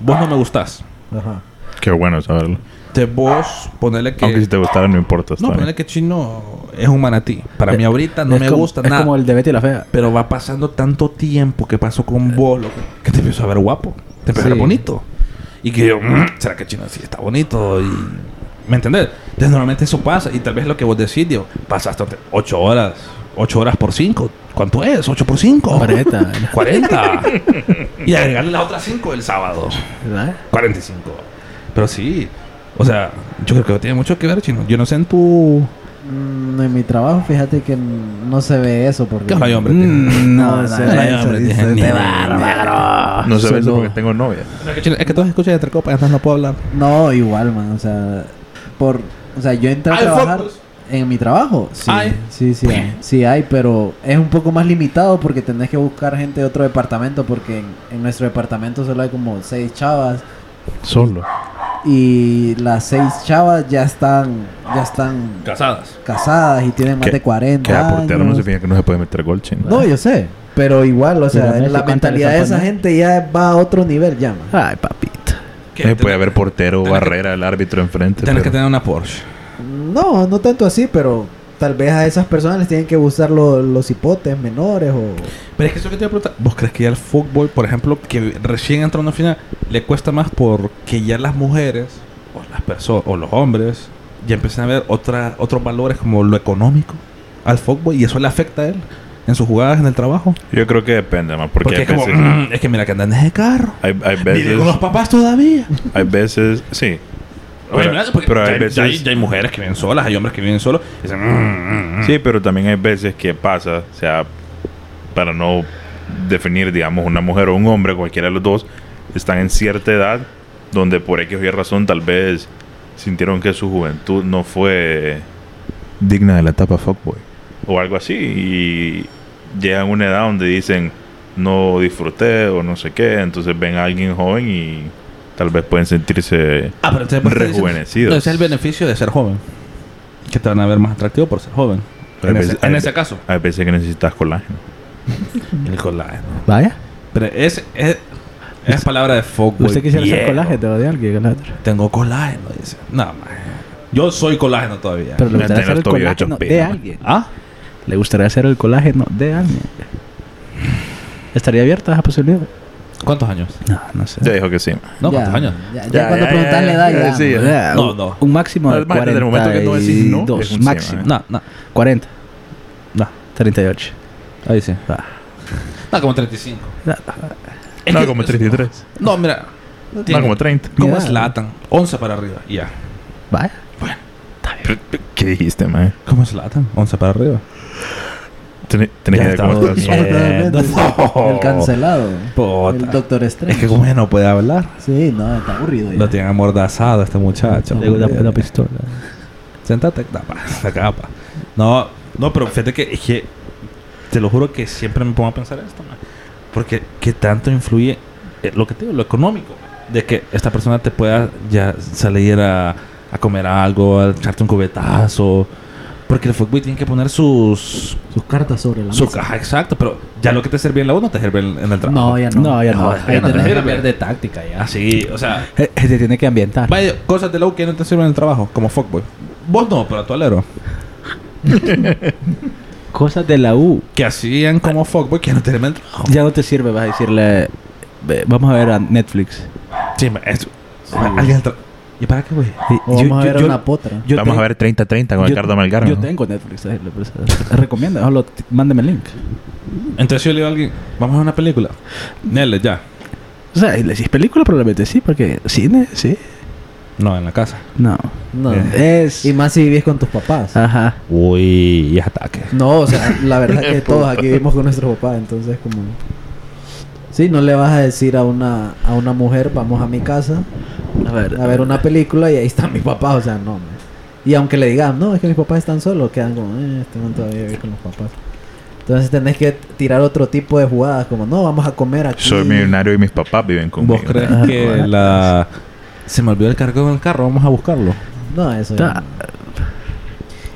Speaker 1: Vos no me gustás.
Speaker 3: Ajá.
Speaker 4: Qué bueno saberlo.
Speaker 1: Te vos ponerle que...
Speaker 4: Aunque si te gustara, no importa.
Speaker 1: no,
Speaker 4: bien.
Speaker 1: ponerle que chino es un manatí. Para
Speaker 2: Eh,
Speaker 1: mí ahorita no me
Speaker 2: como-
Speaker 1: gusta
Speaker 2: es
Speaker 1: nada.
Speaker 2: como el de Betty la Fea.
Speaker 1: Pero va pasando tanto tiempo que pasó con vos, loco, que te empiezo a ver guapo. Te
Speaker 3: Sí.
Speaker 1: bonito. Y que yo, "Mm, ¿será que Chino sí está bonito? Y... ¿Me entendés? Entonces normalmente eso pasa. Y tal vez lo que vos decís, digo, pasaste 8 horas. 8 horas por 5. ¿Cuánto es? 8 por 5.
Speaker 2: 40.
Speaker 1: 40. y agregarle las otras 5 el sábado.
Speaker 2: ¿Verdad?
Speaker 1: 45. Pero sí. O sea, yo creo que tiene mucho que ver, Chino. Yo no sé en tu...
Speaker 3: Mm, en mi trabajo, fíjate que no se ve eso porque...
Speaker 1: ¿Qué hay, hombre?
Speaker 2: Mm,
Speaker 3: No,
Speaker 2: no,
Speaker 3: se ve eso.
Speaker 4: No se ve eso
Speaker 3: Solo-
Speaker 4: porque tengo novia.
Speaker 1: Es que, todos escuchan entre copas, entonces no puedo hablar.
Speaker 3: No, igual, man. O sea, por... O sea, yo entré a trabajar... En mi trabajo, sí.
Speaker 1: ¿Hay?
Speaker 3: Sí, sí hay. Sí hay, pero es un poco más limitado porque tenés que buscar gente de otro departamento porque en, en nuestro departamento solo hay como seis chavas
Speaker 4: Solo.
Speaker 3: y las seis chavas ya están ya están
Speaker 1: Casadas.
Speaker 3: casadas y tienen más
Speaker 4: Que-
Speaker 3: de 40
Speaker 4: Que a portero no significa que no se puede meter gol.
Speaker 3: No, yo sé, pero igual, o sea, la
Speaker 2: ¿cuánto le
Speaker 3: mentalidad de esa gente ya va a otro nivel ya, man.
Speaker 2: Ay.
Speaker 4: Eh, puede haber portero,
Speaker 1: tenés que-
Speaker 4: barrera, el árbitro enfrente.
Speaker 1: Tienes que tener una Porsche.
Speaker 3: No, no tanto así, pero tal vez a esas personas les tienen que gustar lo- los hipotes menores o...
Speaker 1: Pero es que eso que te iba a preguntar, ¿vos crees que ya el fútbol, por ejemplo, que recién entra a una final, le cuesta más porque ya las mujeres o las personas o los hombres ya empiezan a ver otra, otros valores como lo económico al fútbol y eso le afecta a él en sus jugadas en el trabajo?
Speaker 4: Yo creo que depende, más. Porque,
Speaker 1: Porque,
Speaker 4: hay,
Speaker 1: es como,
Speaker 4: veces,
Speaker 1: "Mm, es que mira que andan en ese carro.
Speaker 4: hay, hay veces.
Speaker 1: con los papás todavía.
Speaker 4: Hay veces. Sí.
Speaker 1: Oye,
Speaker 4: Pero,
Speaker 1: mira, porque
Speaker 4: pero
Speaker 1: ya,
Speaker 4: hay veces.
Speaker 1: ya hay, ya hay mujeres que viven solas, hay hombres que viven solos. y dicen, "Mm, mm, mm".
Speaker 4: Sí, pero también hay veces que pasa, o sea, para no definir, digamos, una mujer o un hombre, cualquiera de los dos, están en cierta edad donde por X o Y razón tal vez sintieron que su juventud no fue digna de la etapa fuckboy o algo así y llegan a una edad donde dicen no disfruté o no sé qué, entonces ven a alguien joven y tal vez pueden sentirse
Speaker 1: Ah, pero
Speaker 4: rejuvenecidos.
Speaker 1: Ese es el beneficio de ser joven. Que te van a ver más atractivo por ser joven. En,
Speaker 4: veces-
Speaker 1: ese, en
Speaker 4: hay-
Speaker 1: ese caso.
Speaker 4: Hay veces que necesitas colágeno.
Speaker 1: El colágeno.
Speaker 2: Vaya.
Speaker 1: Pero es, es, es palabra de fuckboy.
Speaker 2: Usted quisiera ser
Speaker 1: viejo.
Speaker 2: colágeno de alguien. colágeno.
Speaker 1: Tengo colágeno, dice. No, man. Yo soy colágeno todavía.
Speaker 2: Pero le gustaría
Speaker 4: los
Speaker 2: el colágeno de alguien.
Speaker 1: ¿Ah?
Speaker 2: Le gustaría ser el colágeno de alguien. ¿Estaría abierta esa posibilidad?
Speaker 1: ¿Cuántos años?
Speaker 2: No, no sé.
Speaker 4: Ya dijo que sí.
Speaker 1: No,
Speaker 3: ya,
Speaker 1: ¿cuántos años?
Speaker 3: Ya, ya
Speaker 4: Ya,
Speaker 3: cuando preguntas
Speaker 4: ya,
Speaker 3: la edad
Speaker 4: ya,
Speaker 1: No, no.
Speaker 2: Un máximo de
Speaker 4: Además, desde el momento que no decís no,
Speaker 2: 42.
Speaker 4: es un sí,
Speaker 2: máximo.
Speaker 4: man.
Speaker 1: No, no.
Speaker 2: 40.
Speaker 1: No.
Speaker 2: 38.
Speaker 1: Ahí sí.
Speaker 2: Va.
Speaker 1: No, como 35. Es
Speaker 4: no,
Speaker 1: que-
Speaker 4: como 33.
Speaker 1: No, mira.
Speaker 4: No, como 30.
Speaker 1: ¿Cómo
Speaker 2: Ya.
Speaker 1: es Latan? 11 para arriba. Ya.
Speaker 2: Vaya.
Speaker 4: Pero, ¿Qué dijiste, man?
Speaker 1: ¿Cómo es Latan? 11 para arriba.
Speaker 4: Ten- Tenés idea cómo estás.
Speaker 1: bien.
Speaker 3: El cancelado.
Speaker 1: Puta.
Speaker 3: El Doctor Strange.
Speaker 1: Es que como ya no puede hablar.
Speaker 3: Sí, no, está aburrido ya.
Speaker 1: Lo tienen amordazado este muchacho.
Speaker 2: Le gusta una pistola.
Speaker 1: Sentate, la capa. No, no, pero fíjate que, es que te lo juro que siempre me pongo a pensar esto, man. Porque qué tanto influye eh, lo que te digo, lo económico, de que esta persona te pueda ya salir a, a comer algo, a echarte un cubetazo. Porque el fútbol tiene que poner sus,
Speaker 3: Sus cartas sobre la
Speaker 1: su
Speaker 3: mesa.
Speaker 1: caja, exacto, pero ya lo que te sirve en la U no te sirve en, en el trabajo.
Speaker 3: No, ya no.
Speaker 2: No, ya no.
Speaker 1: ya
Speaker 3: Ahí
Speaker 1: no te
Speaker 3: tenés que cambiar de táctica ya.
Speaker 1: Así, o sea,
Speaker 2: Eh, eh, Se tiene que ambientar.
Speaker 1: vaya, cosas de la U que no te sirven en el trabajo, como fuckboy. Vos no, pero a tu alero.
Speaker 2: Cosas de la U.
Speaker 1: Que hacían como fuckboy que no te sirven en el trabajo.
Speaker 2: Ya no te sirve, vas a decirle. "Ve, Vamos a ver a Netflix.
Speaker 1: Sí, ma, eso. Alguien tra- ¿Y para qué, güey?
Speaker 3: O
Speaker 2: yo-
Speaker 3: vamos a ver
Speaker 2: yo-
Speaker 3: una potra.
Speaker 2: yo
Speaker 4: Vamos
Speaker 2: te-
Speaker 4: a ver 30-30 con
Speaker 2: yo-
Speaker 4: Ricardo Malgarro.
Speaker 2: Yo tengo Netflix. eh, por eso- Recomiendo. Solo mándeme el link.
Speaker 1: Entonces yo le digo a alguien, vamos a ver una película. Nele, ya.
Speaker 2: O sea, y le decís película, probablemente sí, porque cine, sí.
Speaker 1: No, en la casa.
Speaker 2: No.
Speaker 3: No.
Speaker 2: Es.
Speaker 3: Y más si vivís con tus papás.
Speaker 2: Ajá.
Speaker 1: Uy, y ataque.
Speaker 3: No, o sea, la verdad que todos aquí vivimos con nuestros papás, entonces como... Sí, no le vas a decir a una, a una mujer, vamos a mi casa
Speaker 2: A ver.
Speaker 3: a ver una película y ahí están mis papás, o sea, no. Y aunque le digan, no, es que mis papás están solos, quedan como, eh, este man todavía vive con los papás. Entonces tenés que tirar otro tipo de jugadas, como, no, vamos a comer aquí.
Speaker 4: Soy millonario y mis papás viven conmigo.
Speaker 1: ¿Vos crees que la... Se me olvidó el cargo en el carro, vamos a buscarlo.
Speaker 3: No, eso ya.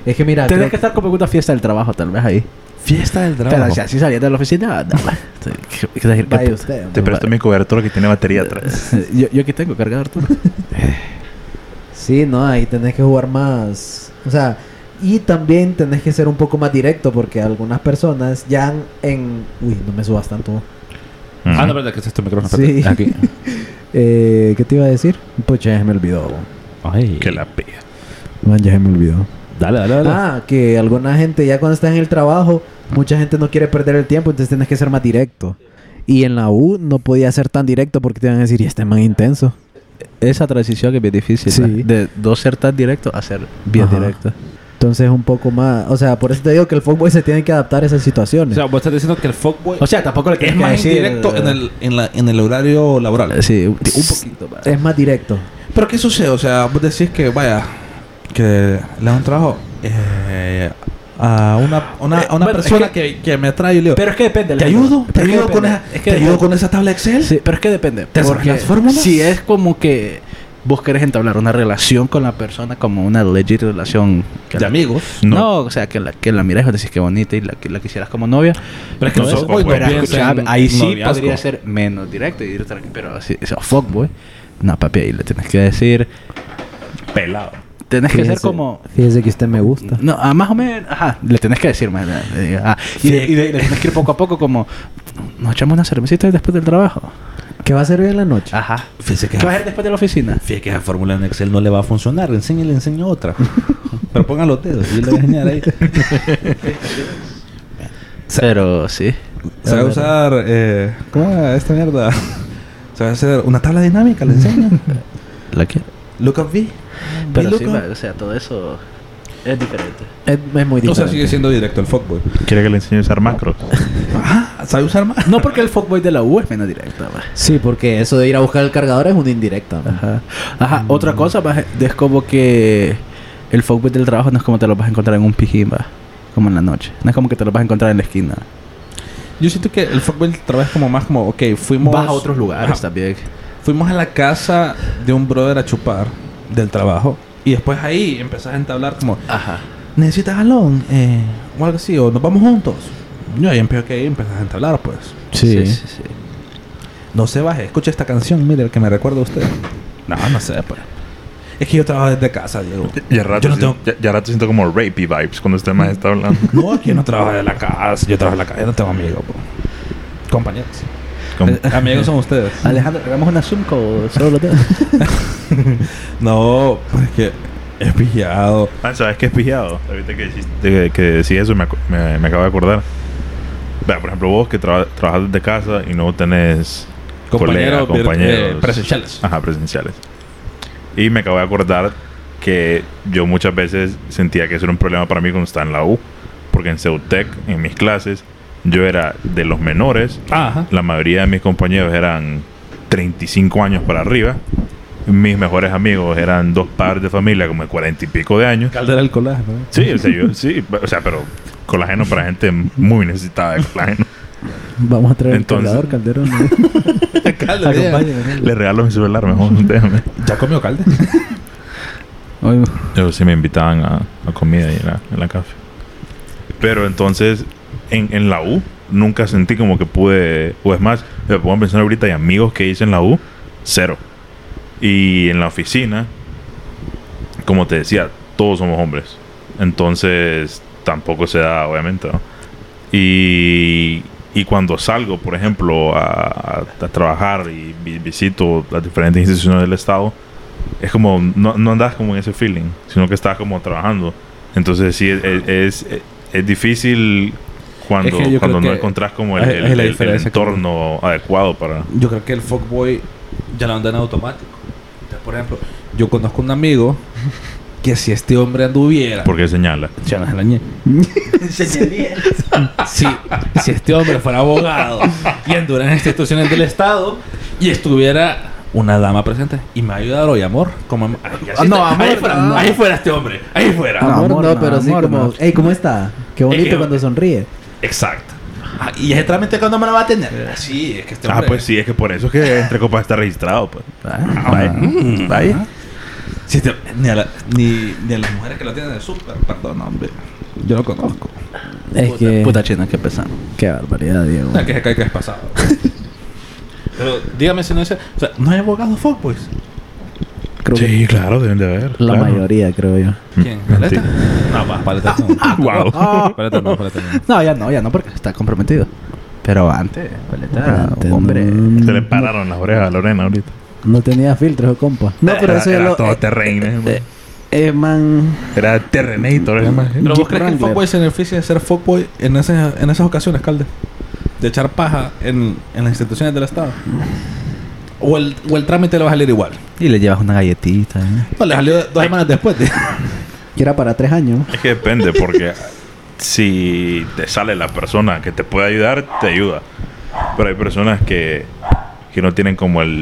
Speaker 3: Es que mira,
Speaker 2: Tenés
Speaker 3: creo
Speaker 2: que estar como en una fiesta del trabajo, tal vez ahí.
Speaker 1: Fiesta del
Speaker 2: Pero
Speaker 1: trabajo.
Speaker 2: si así saliendo de la oficina, no. ¿Qué- qué- qué-
Speaker 3: vaya usted.
Speaker 4: Te presto mi cobertor que tiene batería atrás.
Speaker 2: yo, yo aquí tengo cargador tú.
Speaker 3: Sí, no, ahí tenés que jugar más. O sea, y también tenés que ser un poco más directo porque algunas personas ya han en. Uy, no me subas tanto.
Speaker 1: Ah, no, verdad que es este micrófono.
Speaker 3: Sí.
Speaker 1: Aquí.
Speaker 3: Eh, ¿Qué te iba a decir? Pues ya se me olvidó.
Speaker 1: Ay.
Speaker 4: Que la pega.
Speaker 3: Man, ya se me olvidó.
Speaker 1: Dale, dale, dale.
Speaker 3: Ah, que alguna gente ya cuando estás en el trabajo, mucha gente no quiere perder el tiempo, entonces tienes que ser más directo. Y en la U no podía ser tan directo porque te van a decir, y este man intenso.
Speaker 2: Esa transición que es bien difícil.
Speaker 3: Sí.
Speaker 2: De no ser tan directo a ser bien
Speaker 3: Ajá.
Speaker 2: directo.
Speaker 3: Entonces un poco más, o sea, por eso te digo que el fuckboy se tiene que adaptar a esas
Speaker 1: O
Speaker 3: situaciones.
Speaker 1: sea, vos estás diciendo que el fuckboy
Speaker 2: O sea, tampoco le
Speaker 1: es
Speaker 2: que
Speaker 1: más
Speaker 2: decir,
Speaker 1: indirecto en el, en, la, en el horario laboral.
Speaker 2: Sí, un, poquito más.
Speaker 3: es más directo.
Speaker 1: Pero ¿qué sucede? O sea, vos decís que, vaya, que le dan un trabajo eh, a una, una, a una
Speaker 2: bueno, es
Speaker 1: persona que, que me trae y le digo,
Speaker 2: Pero es que depende.
Speaker 1: ¿te ayudo? ¿Te ayudo, con esa,
Speaker 2: Es que
Speaker 1: ¿te ayudo con esa tabla Excel?
Speaker 2: Sí, pero es que depende.
Speaker 1: ¿Te
Speaker 2: Porque
Speaker 1: las fórmulas?
Speaker 2: Si es como que vos querés entablar una relación con la persona como una legit relación que
Speaker 1: De
Speaker 2: la-
Speaker 1: amigos.
Speaker 2: No.
Speaker 4: No.
Speaker 2: o sea, que la, que la miras y decís que bonita y la, que la quisieras como novia.
Speaker 1: Pero es que
Speaker 2: No,
Speaker 1: fuckboys no
Speaker 4: pero
Speaker 2: ahí sí
Speaker 1: noviazgo.
Speaker 2: podría ser menos directo y ir tranqui- pero si, sos fuckboy, No, papi, ahí le tienes que decir...
Speaker 4: Pelado.
Speaker 2: Tenés que ser
Speaker 3: Fíjese-
Speaker 2: como...
Speaker 3: Fíjese que usted me gusta.
Speaker 2: No, ah, más o menos, ajá, le tenés que decir más. eh, ah, y, de- y de- le tienes que ir poco a poco como, nos echamos una cervecita después del trabajo.
Speaker 3: ¿Qué va a hacer hoy en la noche?
Speaker 2: Ajá.
Speaker 1: Fíjese que
Speaker 2: ¿Qué vas a hacer después de la oficina?
Speaker 1: Fíjate que esa fórmula en Excel no le va a funcionar. Enséñale, enseño otra. Pero pongan los dedos. Yo le voy a enseñar ahí.
Speaker 2: Pero sí.
Speaker 1: Se va a usar... Eh, ¿Cómo era esta mierda? Se va a hacer una tabla dinámica. Le enseño.
Speaker 2: ¿La qué?
Speaker 1: Look up V.
Speaker 2: Pero sí,
Speaker 1: lookup.
Speaker 2: va, o sea, todo eso es diferente.
Speaker 3: Es, es muy
Speaker 1: O
Speaker 3: diferente.
Speaker 1: sea, sigue siendo directo el fuckboy.
Speaker 4: ¿Quiere que le enseñe a usar macros?
Speaker 1: Ah, ¿sabe usar más?
Speaker 2: No porque el fuckboy de la U es menos directo, va.
Speaker 3: Sí, porque eso de ir a buscar el cargador es una indirecta. ¿no?
Speaker 2: Ajá. Ajá. Otra cosa, va, es como que el fuckboy del trabajo no es como te lo vas a encontrar en un pijín, va. Como en la noche. No es como que te lo vas a encontrar en la esquina.
Speaker 1: Yo siento que el fuckboy trabaja como más como... Ok, fuimos...
Speaker 2: Vas a otros lugares
Speaker 1: Ajá.
Speaker 2: también.
Speaker 1: Fuimos a la casa de un brother a chupar del trabajo. Y después ahí empezás a entablar como...
Speaker 2: Ajá.
Speaker 1: ¿Necesitas jalón? Eh, o algo así. O nos vamos juntos. Yo ahí empecé que empezás a entablar, pues.
Speaker 2: Sí, sí, sí.
Speaker 1: No se baje. Escucha esta canción. Mire, el que me recuerda a usted. No, no sé, pues. Es que yo trabajo desde casa, Diego.
Speaker 4: Ya rato,
Speaker 1: Yo no
Speaker 4: siento,
Speaker 1: tengo-
Speaker 4: ya, ya rato siento como rapey vibes cuando usted más está hablando.
Speaker 1: No, es que yo no trabajo en la casa. Yo trabajo en la casa. Yo no tengo amigos, pues. Compañeros. Eh, amigos son ustedes.
Speaker 2: Alejandro, hagamos una Zoom con solo los dedos.
Speaker 1: No, pues que es pillado.
Speaker 4: Ah, ¿sabes qué es pijado? Ahorita que, decís- de- que decís eso me, me, me acabo de acordar. Vea, por ejemplo, vos que traba- trabajas desde casa y no tenés colegas,
Speaker 1: vir-
Speaker 4: compañeros.
Speaker 1: eh, presenciales.
Speaker 4: Ajá, presenciales. Y me acabo de acordar que yo muchas veces sentía que eso era un problema para mí cuando estaba en la U. Porque en Ceutec, en mis clases, yo era de los menores.
Speaker 1: Ajá.
Speaker 4: La mayoría de mis compañeros eran 35 años para arriba. Mis mejores amigos eran dos padres de familia como de 40 y pico de años.
Speaker 1: Caldera del colágeno. ¿eh?
Speaker 4: Sí, o sea, yo, sí, o sea, pero colágeno para gente muy necesitada de colágeno.
Speaker 3: Vamos a traer
Speaker 4: Entonces-
Speaker 3: el cargador, Calderón. ¿no?
Speaker 4: Le regalo mi celular mejor, déjame.
Speaker 1: ¿Ya comió calde?
Speaker 4: Yo sí me invitaban a, a comida y en la, en la café. Pero entonces, en, en la U, nunca sentí como que pude... O es más, me pongo a pensar ahorita, hay amigos que hice en la U, cero. Y en la oficina, como te decía, todos somos hombres. Entonces, tampoco se da, obviamente. Y, y cuando salgo, por ejemplo, a, trabajar y vi- visito las diferentes instituciones del Estado, es como, no, no andas como en ese feeling, sino que estás como trabajando. Entonces, sí, es, es- es difícil cuando,
Speaker 1: Es que
Speaker 4: cuando no encontrás como el, el- el- el entorno adecuado para...
Speaker 1: Yo creo que el fuckboy ya lo anda en automático. Entonces, por ejemplo, yo conozco un amigo que si este hombre anduviera...
Speaker 4: Porque señala.
Speaker 1: Si, si este hombre fuera abogado y anduviera en instituciones del Estado y estuviera una dama presente y me ayudara hoy, amor. Como, am- ay, así
Speaker 2: Ah, no, amor,
Speaker 1: ahí, fuera,
Speaker 2: no.
Speaker 1: ahí fuera este hombre. Ahí fuera.
Speaker 2: No,
Speaker 3: amor, no,
Speaker 2: no,
Speaker 3: pero sí
Speaker 2: amor,
Speaker 3: como...
Speaker 2: no.
Speaker 3: Ey, ¿cómo está? Qué bonito
Speaker 1: Es que-
Speaker 3: cuando sonríe.
Speaker 1: Exacto. Ah, y ese trámite cuando me lo va a tener. Así es que este
Speaker 4: Ah,
Speaker 1: hombre...
Speaker 4: pues sí, es que por eso es que Entre Copas está registrado, pues.
Speaker 2: ah,
Speaker 4: vaya.
Speaker 1: Mm,
Speaker 4: Vaya.
Speaker 1: Si este- ni, a la- ni, ni a las mujeres que lo tienen de súper, perdón, hombre. Yo lo conozco.
Speaker 3: Es
Speaker 2: puta,
Speaker 3: que...
Speaker 2: puta china, qué pesado.
Speaker 3: Qué barbaridad, Diego.
Speaker 1: Que se cae que es pasado. Pero dígame si no es... O sea, ¿no hay abogados fuckboys?
Speaker 3: Creo que
Speaker 4: Sí, claro, deben de haber.
Speaker 3: la
Speaker 4: claro.
Speaker 3: mayoría, creo yo.
Speaker 1: ¿Quién? ¿Paleta? No, va, paleta no.
Speaker 4: Wow.
Speaker 1: Paleta no, paleta no.
Speaker 2: No, ya no, ya no, porque está comprometido. Pero antes, Paleta,
Speaker 3: Antes,
Speaker 2: hombre.
Speaker 3: no.
Speaker 4: Se le pararon las orejas a Lorena ahorita.
Speaker 3: No tenía filtros, compa. No, pero
Speaker 4: Era-
Speaker 3: eso
Speaker 4: era
Speaker 3: lo...
Speaker 4: todo
Speaker 3: eh,
Speaker 4: terreno.
Speaker 3: eh, eh, man...
Speaker 4: Era Terrenator, es más.
Speaker 1: Pero vos crees que el fuckboy se beneficia de ser fuckboy en, esas en esas ocasiones, Calde? De echar paja en, en las instituciones del Estado. O el, o el trámite le va a salir igual.
Speaker 2: Y le llevas una galletita. ¿eh?
Speaker 1: No, le salió dos semanas después. de-
Speaker 3: Que era para tres años.
Speaker 4: Es que depende, porque si te sale la persona que te puede ayudar, te ayuda. Pero hay personas que, que no tienen como el,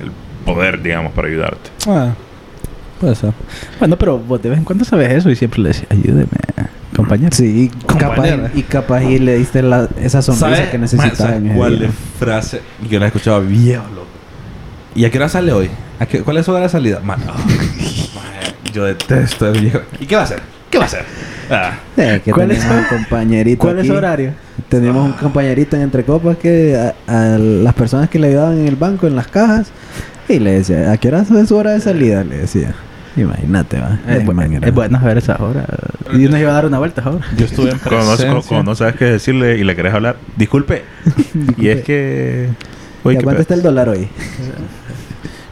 Speaker 4: el poder, digamos, para ayudarte.
Speaker 1: Ah, puede ser.
Speaker 2: Bueno, pero vos de vez en cuando sabes eso y siempre le decís, ayúdeme, compañero.
Speaker 3: Sí, capaz, y capaz y le diste la, esa sonrisa que necesitaba
Speaker 1: ¿Sabes
Speaker 3: en ese
Speaker 1: cuál
Speaker 3: día.
Speaker 1: es frase? Yo la he escuchado viejo, loco. ¿Y a qué hora sale hoy? ¿A qué- ¿Cuál es su hora de salida? Man, oh, man, yo detesto el viejo. ¿Y qué va a hacer? ¿Qué va a hacer? Ah,
Speaker 3: Eh, que
Speaker 2: ¿Cuál es-
Speaker 3: tenemos un compañerito
Speaker 2: ¿Cuál es
Speaker 3: aquí.
Speaker 2: su horario?
Speaker 3: Teníamos un compañerito en Entre Copas que a, a las personas que le ayudaban en el banco, en las cajas, Y le decía, ¿a qué hora es su hora de salida? Le decía. Imagínate, va.
Speaker 2: Es,
Speaker 3: era-
Speaker 2: es bueno saber esa hora. Y nos iba a dar una vuelta ahora.
Speaker 1: Yo estuve en presencia.
Speaker 4: cuando no sabes qué decirle y le querés hablar, disculpe. Y es que.
Speaker 3: ¿Y
Speaker 4: Oye,
Speaker 3: a
Speaker 4: ¿qué
Speaker 3: cuánto está el dólar hoy?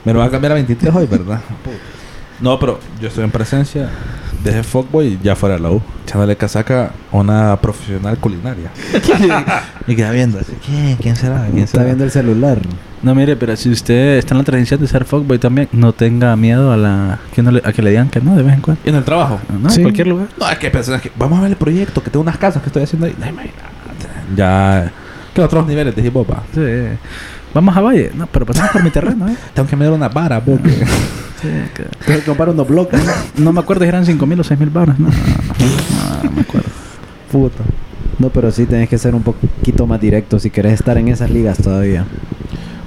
Speaker 1: Me lo va a cambiar a 23 hoy, ¿verdad? No, pero yo estoy en presencia de ese fuckboy ya fuera de la U. Echándole casaca a una profesional culinaria. y queda viendo así, ¿quién? ¿Quién será? ¿Quién
Speaker 3: Está
Speaker 1: será?
Speaker 3: viendo el celular.
Speaker 2: No, mire, pero si usted está en la tradición de ser fuckboy también, no tenga miedo a la que no le- a que le digan que no de vez en cuando.
Speaker 1: ¿Y en el trabajo?
Speaker 2: No,
Speaker 3: Sí.
Speaker 2: en cualquier lugar.
Speaker 1: No, es que personas que... Vamos a ver el proyecto, que tengo unas casas que estoy haciendo ahí. Ay, imagínate. Ya... ¿Qué otros niveles de hip hop? ah?
Speaker 2: Sí. Vamos a Valle. No, pero pasamos por mi terreno, ¿eh?
Speaker 1: Tengo que meter una vara, porque...
Speaker 2: Sí, que-
Speaker 3: Tengo que comprar unos bloques.
Speaker 2: No me acuerdo si eran 5 mil o 6 mil baros. No, no, no, no me acuerdo.
Speaker 3: Puta. No, pero sí tenés que ser un poquito más directo si querés estar en esas ligas todavía.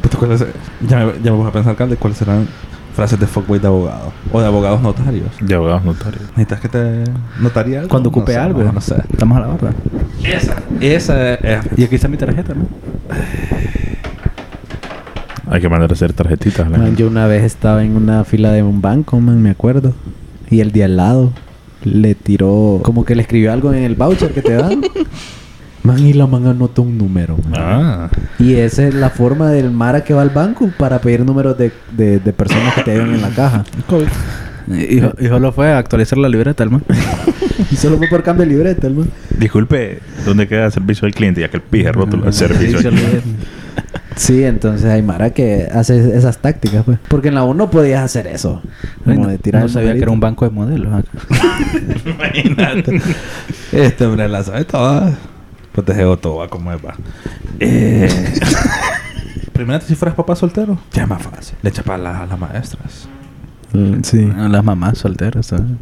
Speaker 1: Puta, ¿cuáles- ya, me, ya me voy a pensar, Calde, cuáles serán frases de fuckboy de abogado. O de abogados notarios.
Speaker 4: De abogados notarios.
Speaker 1: ¿Necesitas que te notaría algo?
Speaker 2: Cuando ocupe
Speaker 1: No sé,
Speaker 2: algo.
Speaker 1: No, no sé.
Speaker 2: Estamos a la barra.
Speaker 1: Esa. Esa es...
Speaker 2: Y aquí está mi tarjeta, ¿no?
Speaker 4: Hay que mandar a hacer tarjetitas.
Speaker 3: Man, yo una vez estaba en una fila de un banco, man, me acuerdo. Y el de al lado le tiró... Como que le escribió algo en el voucher que te dan. man, y la man anotó un número, man.
Speaker 1: Ah.
Speaker 3: Y esa es la forma del Mara que va al banco para pedir números de, de, de personas que te ayudan en la caja.
Speaker 1: COVID.
Speaker 2: Y, y solo fue a actualizar la libreta, el man.
Speaker 3: Y solo fue por cambio de libreta, el man.
Speaker 4: Disculpe, ¿dónde queda el servicio al cliente? Ya que el pije rótulo el servicio al cliente.
Speaker 3: Sí, entonces hay Mara que hace esas tácticas, pues. Porque en la 1 podías hacer eso. Como
Speaker 2: no,
Speaker 3: de tirar
Speaker 2: no sabía que era un banco de modelos. acá.
Speaker 1: Imagínate. este hombre la sabe toda. Pues te como es, va. Eh... Primero, si fueras papá soltero, ya es más fácil. Le echa para las, las maestras.
Speaker 3: Sí.
Speaker 2: Ah, Las mamás solteras, ¿sabes?
Speaker 1: No,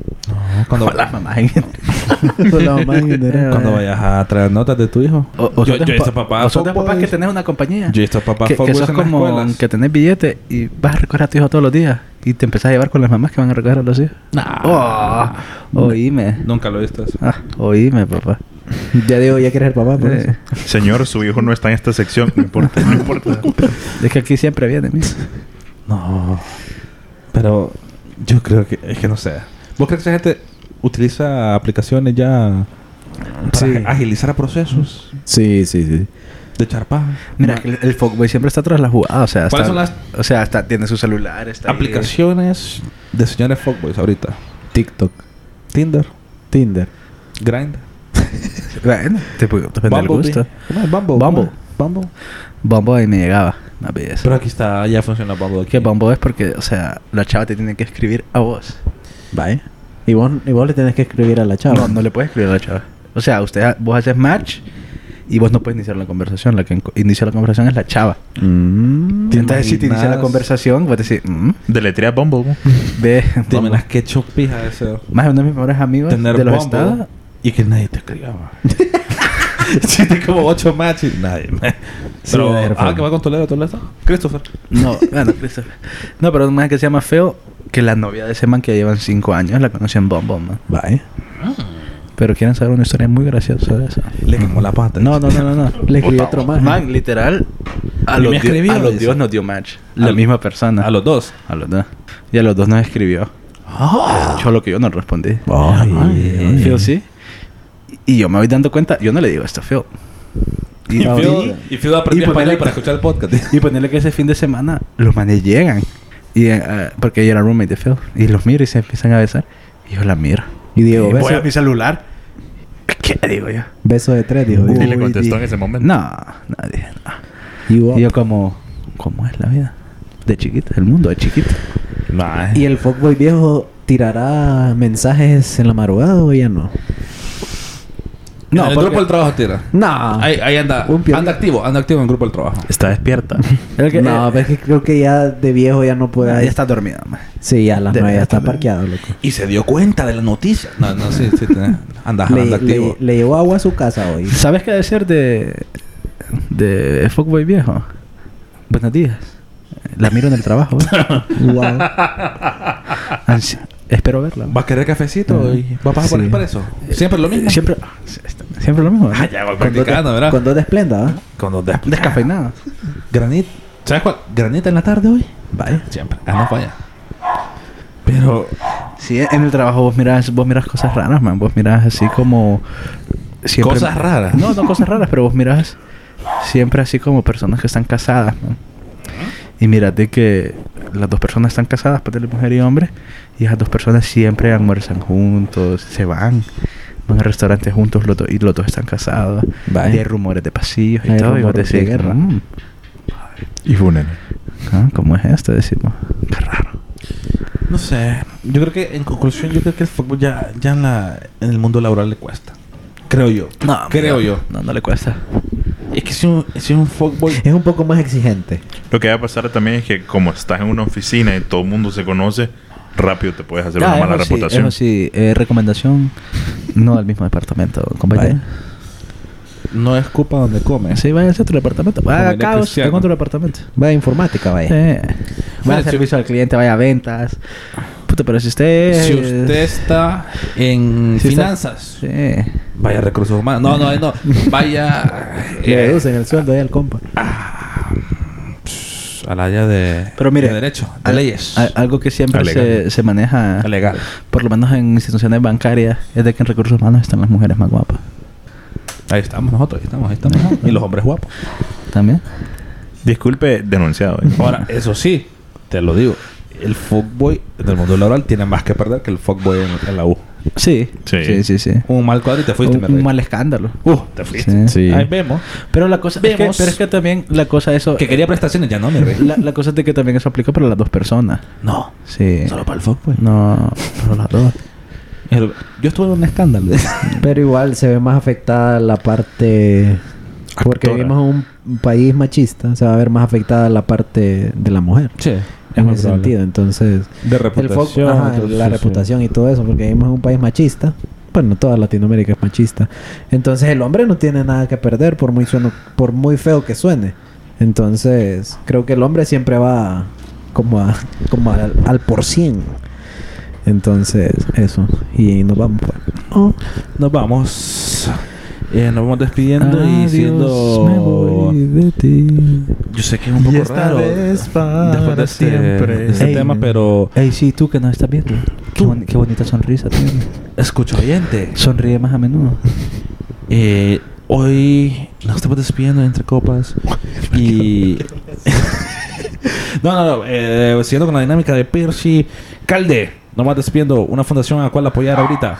Speaker 1: cuando,
Speaker 2: Las mamás en
Speaker 3: general.
Speaker 1: cuando vayas a traer notas de tu hijo.
Speaker 2: O, o
Speaker 1: yo, yo visto papás
Speaker 2: o sos de papás que tenés una compañía.
Speaker 1: Yo he visto papás
Speaker 2: que, que sos como
Speaker 1: escuelas.
Speaker 2: que tenés billete y vas a recoger a tu hijo todos los días y te empezás a llevar con las mamás que van a recoger a los hijos.
Speaker 1: Nah.
Speaker 2: Oh, oíme.
Speaker 1: Nunca lo he visto eso.
Speaker 2: Ah, oíme, papá.
Speaker 3: Ya digo, ya quieres ser papá, por
Speaker 2: Eh,
Speaker 3: eso.
Speaker 4: Señor, su hijo no está en esta sección. No importa, no importa.
Speaker 2: es que aquí siempre viene, mira.
Speaker 1: No. Pero yo creo que... Es que no sé. ¿Vos crees que esa gente utiliza aplicaciones ya... Para
Speaker 3: Sí.
Speaker 1: agilizar procesos
Speaker 3: Sí, sí, sí.
Speaker 1: de charpa?
Speaker 2: Mira, el, el fuckboy siempre está tras la jugada. O sea,
Speaker 1: ¿Cuáles
Speaker 2: está-
Speaker 1: son
Speaker 2: O sea, hasta tiene su celular. Está ahí.
Speaker 1: Aplicaciones de señores fuckboys ahorita.
Speaker 3: TikTok,
Speaker 1: Tinder,
Speaker 3: Tinder.
Speaker 1: Grindr,
Speaker 2: Bueno, te depende del
Speaker 1: Bumblebee.
Speaker 2: gusto.
Speaker 1: ¿Cómo es? Bumble.
Speaker 2: Bumble.
Speaker 1: Bumble.
Speaker 2: Bombo ahí me llegaba. Una belleza.
Speaker 1: Pero aquí está, ya funciona Bumble. Aquí.
Speaker 2: que Bombo es porque, o sea, la chava te tiene que escribir a vos.
Speaker 3: Vaya. Y vos, y vos le tenés que escribir a la chava.
Speaker 2: No, no le puedes escribir a la chava. O sea, usted, vos haces match y vos no puedes iniciar la conversación. La que inicia la conversación es la chava.
Speaker 3: Mm.
Speaker 1: ¿Te
Speaker 2: Entonces, si te inicia la conversación, vos decís, mm,
Speaker 4: Deletrea Bumble. ¿no?
Speaker 2: ve,
Speaker 1: Te
Speaker 2: Bumble.
Speaker 1: imaginas qué chupija eso.
Speaker 2: Más uno de mis mejores amigos
Speaker 1: Tener
Speaker 2: de los
Speaker 1: Bumble
Speaker 2: estados.
Speaker 1: y que nadie te escribaba. Hiciste como ocho matches nadie. Pero, ah,
Speaker 3: feo.
Speaker 1: que va con Toledo, Toledo. Christopher.
Speaker 2: No, bueno, Christopher. No, pero un man que se llama Feo, que la novia de ese man que llevan cinco años la conocí en Bumble, man.
Speaker 3: Vaya.
Speaker 2: Pero quieren saber una historia muy graciosa de eso.
Speaker 1: Le quemó la pata.
Speaker 2: No, no, no, no, no.
Speaker 3: Le escribió otro más.
Speaker 2: Man, literal, a los,
Speaker 1: escribió,
Speaker 2: a los dios nos dio match. La misma persona.
Speaker 1: A los dos.
Speaker 2: A los dos. Y a los dos nos escribió. Yo lo que yo no respondí.
Speaker 3: Ay.
Speaker 2: Phil sí. Y yo me voy dando cuenta, yo no le digo esto a Phil.
Speaker 1: Y Phil,
Speaker 3: sí.
Speaker 1: y Phil aprendió
Speaker 2: Y
Speaker 1: español para escuchar el podcast.
Speaker 2: Y ponerle que ese fin de semana los manes llegan. Y, eh, porque ella era roommate de Phil. Y los miro y se empiezan a besar. Y yo la miro.
Speaker 3: Y Diego,
Speaker 2: Y voy a
Speaker 3: beso,
Speaker 2: mi celular. ¿Qué digo yo?
Speaker 3: beso de tres, dijo.
Speaker 4: Y le contestó en ese momento.
Speaker 2: No, nadie. no.
Speaker 3: Y vos-
Speaker 2: Y yo como, ¿cómo es la vida? De chiquito, el mundo de chiquito.
Speaker 1: Nah.
Speaker 3: ¿Y el fuckboy viejo tirará mensajes en la madrugada o ya no?
Speaker 1: No, el
Speaker 2: porque-
Speaker 1: grupo del trabajo tira.
Speaker 3: No.
Speaker 1: Ahí, ahí anda. Anda activo, anda activo en el grupo del trabajo.
Speaker 4: Está despierta.
Speaker 2: Que-
Speaker 3: no,
Speaker 2: eh,
Speaker 3: pero es que creo que ya de viejo ya no puede.
Speaker 2: ya está dormida, man.
Speaker 3: Sí, ya a las nueve ya está parqueado, loco.
Speaker 1: Y se dio cuenta de la noticia. No, no, sí, sí. Anda,
Speaker 3: Le,
Speaker 1: anda activo.
Speaker 3: le- le llevó agua a su casa hoy.
Speaker 2: ¿Sabes qué decir de de Fuckboy viejo? Buenos días. La miro en el trabajo. ¿eh?
Speaker 3: wow.
Speaker 2: Ansi- Espero verla.
Speaker 1: ¿Va a querer cafecito y va a pasar por
Speaker 3: Sí.
Speaker 1: expreso? Siempre lo mismo.
Speaker 2: Siempre, siempre lo mismo.
Speaker 1: Ah, ya voy practicando, ¿verdad?
Speaker 3: Con dos de esplenda, ¿va?
Speaker 1: Con dos de-
Speaker 2: Descafeinado.
Speaker 1: Granit. ¿Sabes cuál? ¿Granita en la tarde hoy?
Speaker 2: Vaya.
Speaker 1: Siempre. Ah, no falla. Pero
Speaker 2: Sí, en el trabajo vos mirás, vos mirás cosas raras, man. Vos mirás así como... siempre-
Speaker 1: Cosas raras.
Speaker 2: No, no cosas raras, pero vos mirás siempre así como personas que están casadas, man. Y mírate que las dos personas están casadas, pues de mujer y hombre, y esas dos personas siempre almuerzan juntos, se van, van al restaurante juntos los dos, y los dos están casados.
Speaker 3: Vaya.
Speaker 2: Y hay rumores de pasillos y
Speaker 3: Hay
Speaker 2: todo, y vos
Speaker 3: rumores de
Speaker 2: decís,
Speaker 3: guerra.
Speaker 2: "Mm,
Speaker 4: Y funen.
Speaker 2: ah, ¿cómo es esto? Decimos, qué raro.
Speaker 1: No sé. Yo creo que, en conclusión, yo creo que el fútbol ya, ya en, la, en el mundo laboral le cuesta. Creo yo.
Speaker 2: No,
Speaker 1: Creo yo.
Speaker 2: No, no le cuesta.
Speaker 1: Es que si un, si un fuckboy...
Speaker 3: Es un poco más exigente.
Speaker 4: Lo que va a pasar también es que como estás en una oficina y todo el mundo se conoce, rápido te puedes hacer
Speaker 2: Ah,
Speaker 4: una mala
Speaker 2: sí,
Speaker 4: reputación.
Speaker 2: eso sí, eh, recomendación, no al mismo departamento, compañero.
Speaker 1: No es culpa donde come.
Speaker 2: Sí, vaya a otro departamento. Vaya a caos, tengo otro departamento.
Speaker 3: Vaya informática, vaya.
Speaker 2: Sí. Vaya
Speaker 1: Bueno,
Speaker 2: a
Speaker 1: si-
Speaker 2: servicio al cliente, vaya a ventas. Puta, pero si usted...
Speaker 1: Si usted está en
Speaker 2: Si está-
Speaker 1: finanzas,
Speaker 2: Sí.
Speaker 1: vaya a recursos humanos. No, no, no. Vaya
Speaker 3: Le
Speaker 1: eh,
Speaker 3: reducen el sueldo ahí al compa.
Speaker 1: Al área de,
Speaker 2: Pero mire,
Speaker 1: de derecho, de
Speaker 2: Al-
Speaker 1: leyes.
Speaker 2: a- algo que siempre se, se maneja,
Speaker 1: legal.
Speaker 2: por lo menos en instituciones bancarias, es de que en recursos humanos están las mujeres más guapas.
Speaker 1: Ahí estamos nosotros, ahí estamos, ahí estamos. y los hombres guapos.
Speaker 2: ¿También?
Speaker 4: Disculpe, denunciado. ¿eh?
Speaker 1: Ahora, eso sí, te lo digo. El fuckboy del mundo laboral tiene más que perder que el fuckboy en, en la U.
Speaker 2: Sí.
Speaker 4: Sí.
Speaker 2: Sí, sí, sí.
Speaker 1: Un mal cuadro y te fuiste,
Speaker 2: un,
Speaker 1: me
Speaker 2: un mal escándalo.
Speaker 1: Uh, te fuiste.
Speaker 2: Sí.
Speaker 3: Sí.
Speaker 1: Ahí vemos.
Speaker 2: Pero la cosa es que,
Speaker 1: Vemos.
Speaker 2: pero es que también la cosa eso
Speaker 1: Que quería prestaciones, ya no me reí.
Speaker 2: la, la cosa es de que también eso aplica para las dos personas.
Speaker 1: No,
Speaker 2: Sí.
Speaker 1: solo para el fuckboy.
Speaker 2: No, para las dos.
Speaker 1: Yo estuve en un escándalo.
Speaker 3: Pero igual se ve más afectada la parte... Porque vivimos en un país machista. Se va a ver más afectada la parte de la mujer.
Speaker 1: sí.
Speaker 3: En ese sentido. Entonces...
Speaker 1: De
Speaker 3: El
Speaker 1: reputación.
Speaker 3: ajá, la reputación y todo eso, porque vivimos en un país machista. Bueno, toda Latinoamérica es machista. Entonces el hombre no tiene nada que perder por muy sueno, por muy feo que suene. Entonces, creo que el hombre siempre va como a, como al, al por cien. Entonces, eso. Y nos vamos pues.
Speaker 1: Oh, Nos vamos. Eh, nos vamos despidiendo y siendo.
Speaker 2: me voy de ti.
Speaker 1: Yo sé que es un poco raro. después de este,
Speaker 4: siempre.
Speaker 1: este
Speaker 2: Ey.
Speaker 1: tema, pero.
Speaker 2: Ey, sí, tú que nos estás viendo. Qué, qué bonita sonrisa tienes.
Speaker 1: Escucha oyente.
Speaker 2: Sonríe más a menudo.
Speaker 1: Eh, hoy nos estamos despidiendo entre copas. y. no, no, no. Eh, siguiendo con la dinámica de Percy. Calde. Nos vamos despidiendo. Una fundación a la cual apoyar ahorita.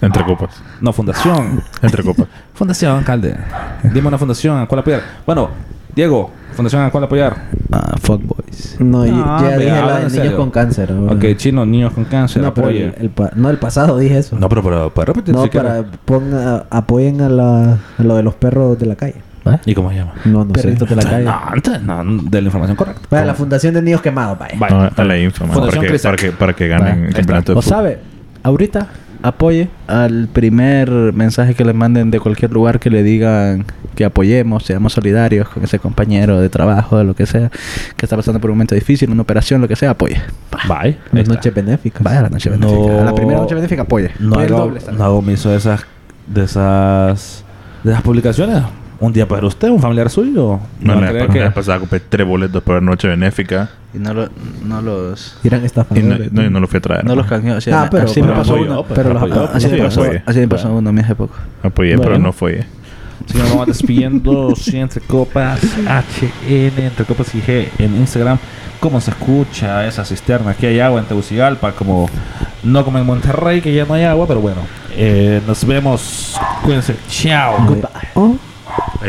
Speaker 4: Entre copas.
Speaker 1: No, fundación.
Speaker 4: Entre copas.
Speaker 1: Fundación, alcalde. Dime una fundación a cuál apoyar. Bueno, Diego, fundación a cuál apoyar.
Speaker 2: Ah, fuckboys.
Speaker 3: No, yo-
Speaker 1: No,
Speaker 3: ya dije la de niños
Speaker 1: serio.
Speaker 3: con cáncer. ahora.
Speaker 1: Ok, chino, niños con cáncer,
Speaker 3: no, pero el, el pa- no, el pasado dije eso.
Speaker 1: No, pero, pero, ¿puedes repetir
Speaker 3: No,
Speaker 1: si
Speaker 3: para ponga, apoyen a, la, a lo de los perros de la calle.
Speaker 2: ¿Va?
Speaker 1: ¿Y cómo se llama?
Speaker 3: No, no
Speaker 2: Perritos
Speaker 3: sé.
Speaker 2: de la calle.
Speaker 1: No, antes, no, de la información correcta.
Speaker 3: Vaya, la Fundación de Niños Quemados, vaya.
Speaker 1: Vaya.
Speaker 4: No, a la info, man,
Speaker 1: Fundación
Speaker 4: para, para, que, para que ganen el campeonato de
Speaker 2: O sabe, ahorita apoye al primer mensaje que le manden de cualquier lugar que le digan que apoyemos, seamos solidarios con ese compañero de trabajo, de lo que sea, que está pasando por un momento difícil, una operación, lo que sea, apoye.
Speaker 1: Bye.
Speaker 3: Las noches benéficas.
Speaker 2: Vaya a la noche
Speaker 1: No-
Speaker 2: benéfica. A la primera noche benéfica apoye.
Speaker 1: No
Speaker 2: Apoye el
Speaker 1: hago,
Speaker 2: doble
Speaker 1: no hago miso de esas, de esas, de esas publicaciones. Un día para usted, un familiar suyo.
Speaker 4: No,
Speaker 1: a
Speaker 4: la, la
Speaker 1: que-
Speaker 4: vez pasada compré tres boletos para noche benéfica
Speaker 2: Y no, lo, no los...
Speaker 3: Eran
Speaker 4: y no,
Speaker 3: estafadores.
Speaker 4: no, y no lo fui a traer.
Speaker 2: No los canjeó. Así,
Speaker 3: Ah, pero-
Speaker 2: así me pasó
Speaker 1: apoyó,
Speaker 2: uno.
Speaker 3: pero los-
Speaker 1: apoyó,
Speaker 2: Así me
Speaker 4: sí,
Speaker 2: pasó,
Speaker 4: apoyé.
Speaker 2: así me pasó uno a mi hace poco.
Speaker 4: Apoyé,
Speaker 3: Bueno.
Speaker 4: pero no fue.
Speaker 1: Así que nos vamos despidiendo. sí, entre copas HN, entre copas y G en Instagram. ¿Cómo se escucha esa cisterna? Aquí hay agua en Tegucigalpa, como no como en Monterrey, que ya no hay agua, pero bueno. Eh, nos vemos. Cuídense. Chao.
Speaker 3: Oh. a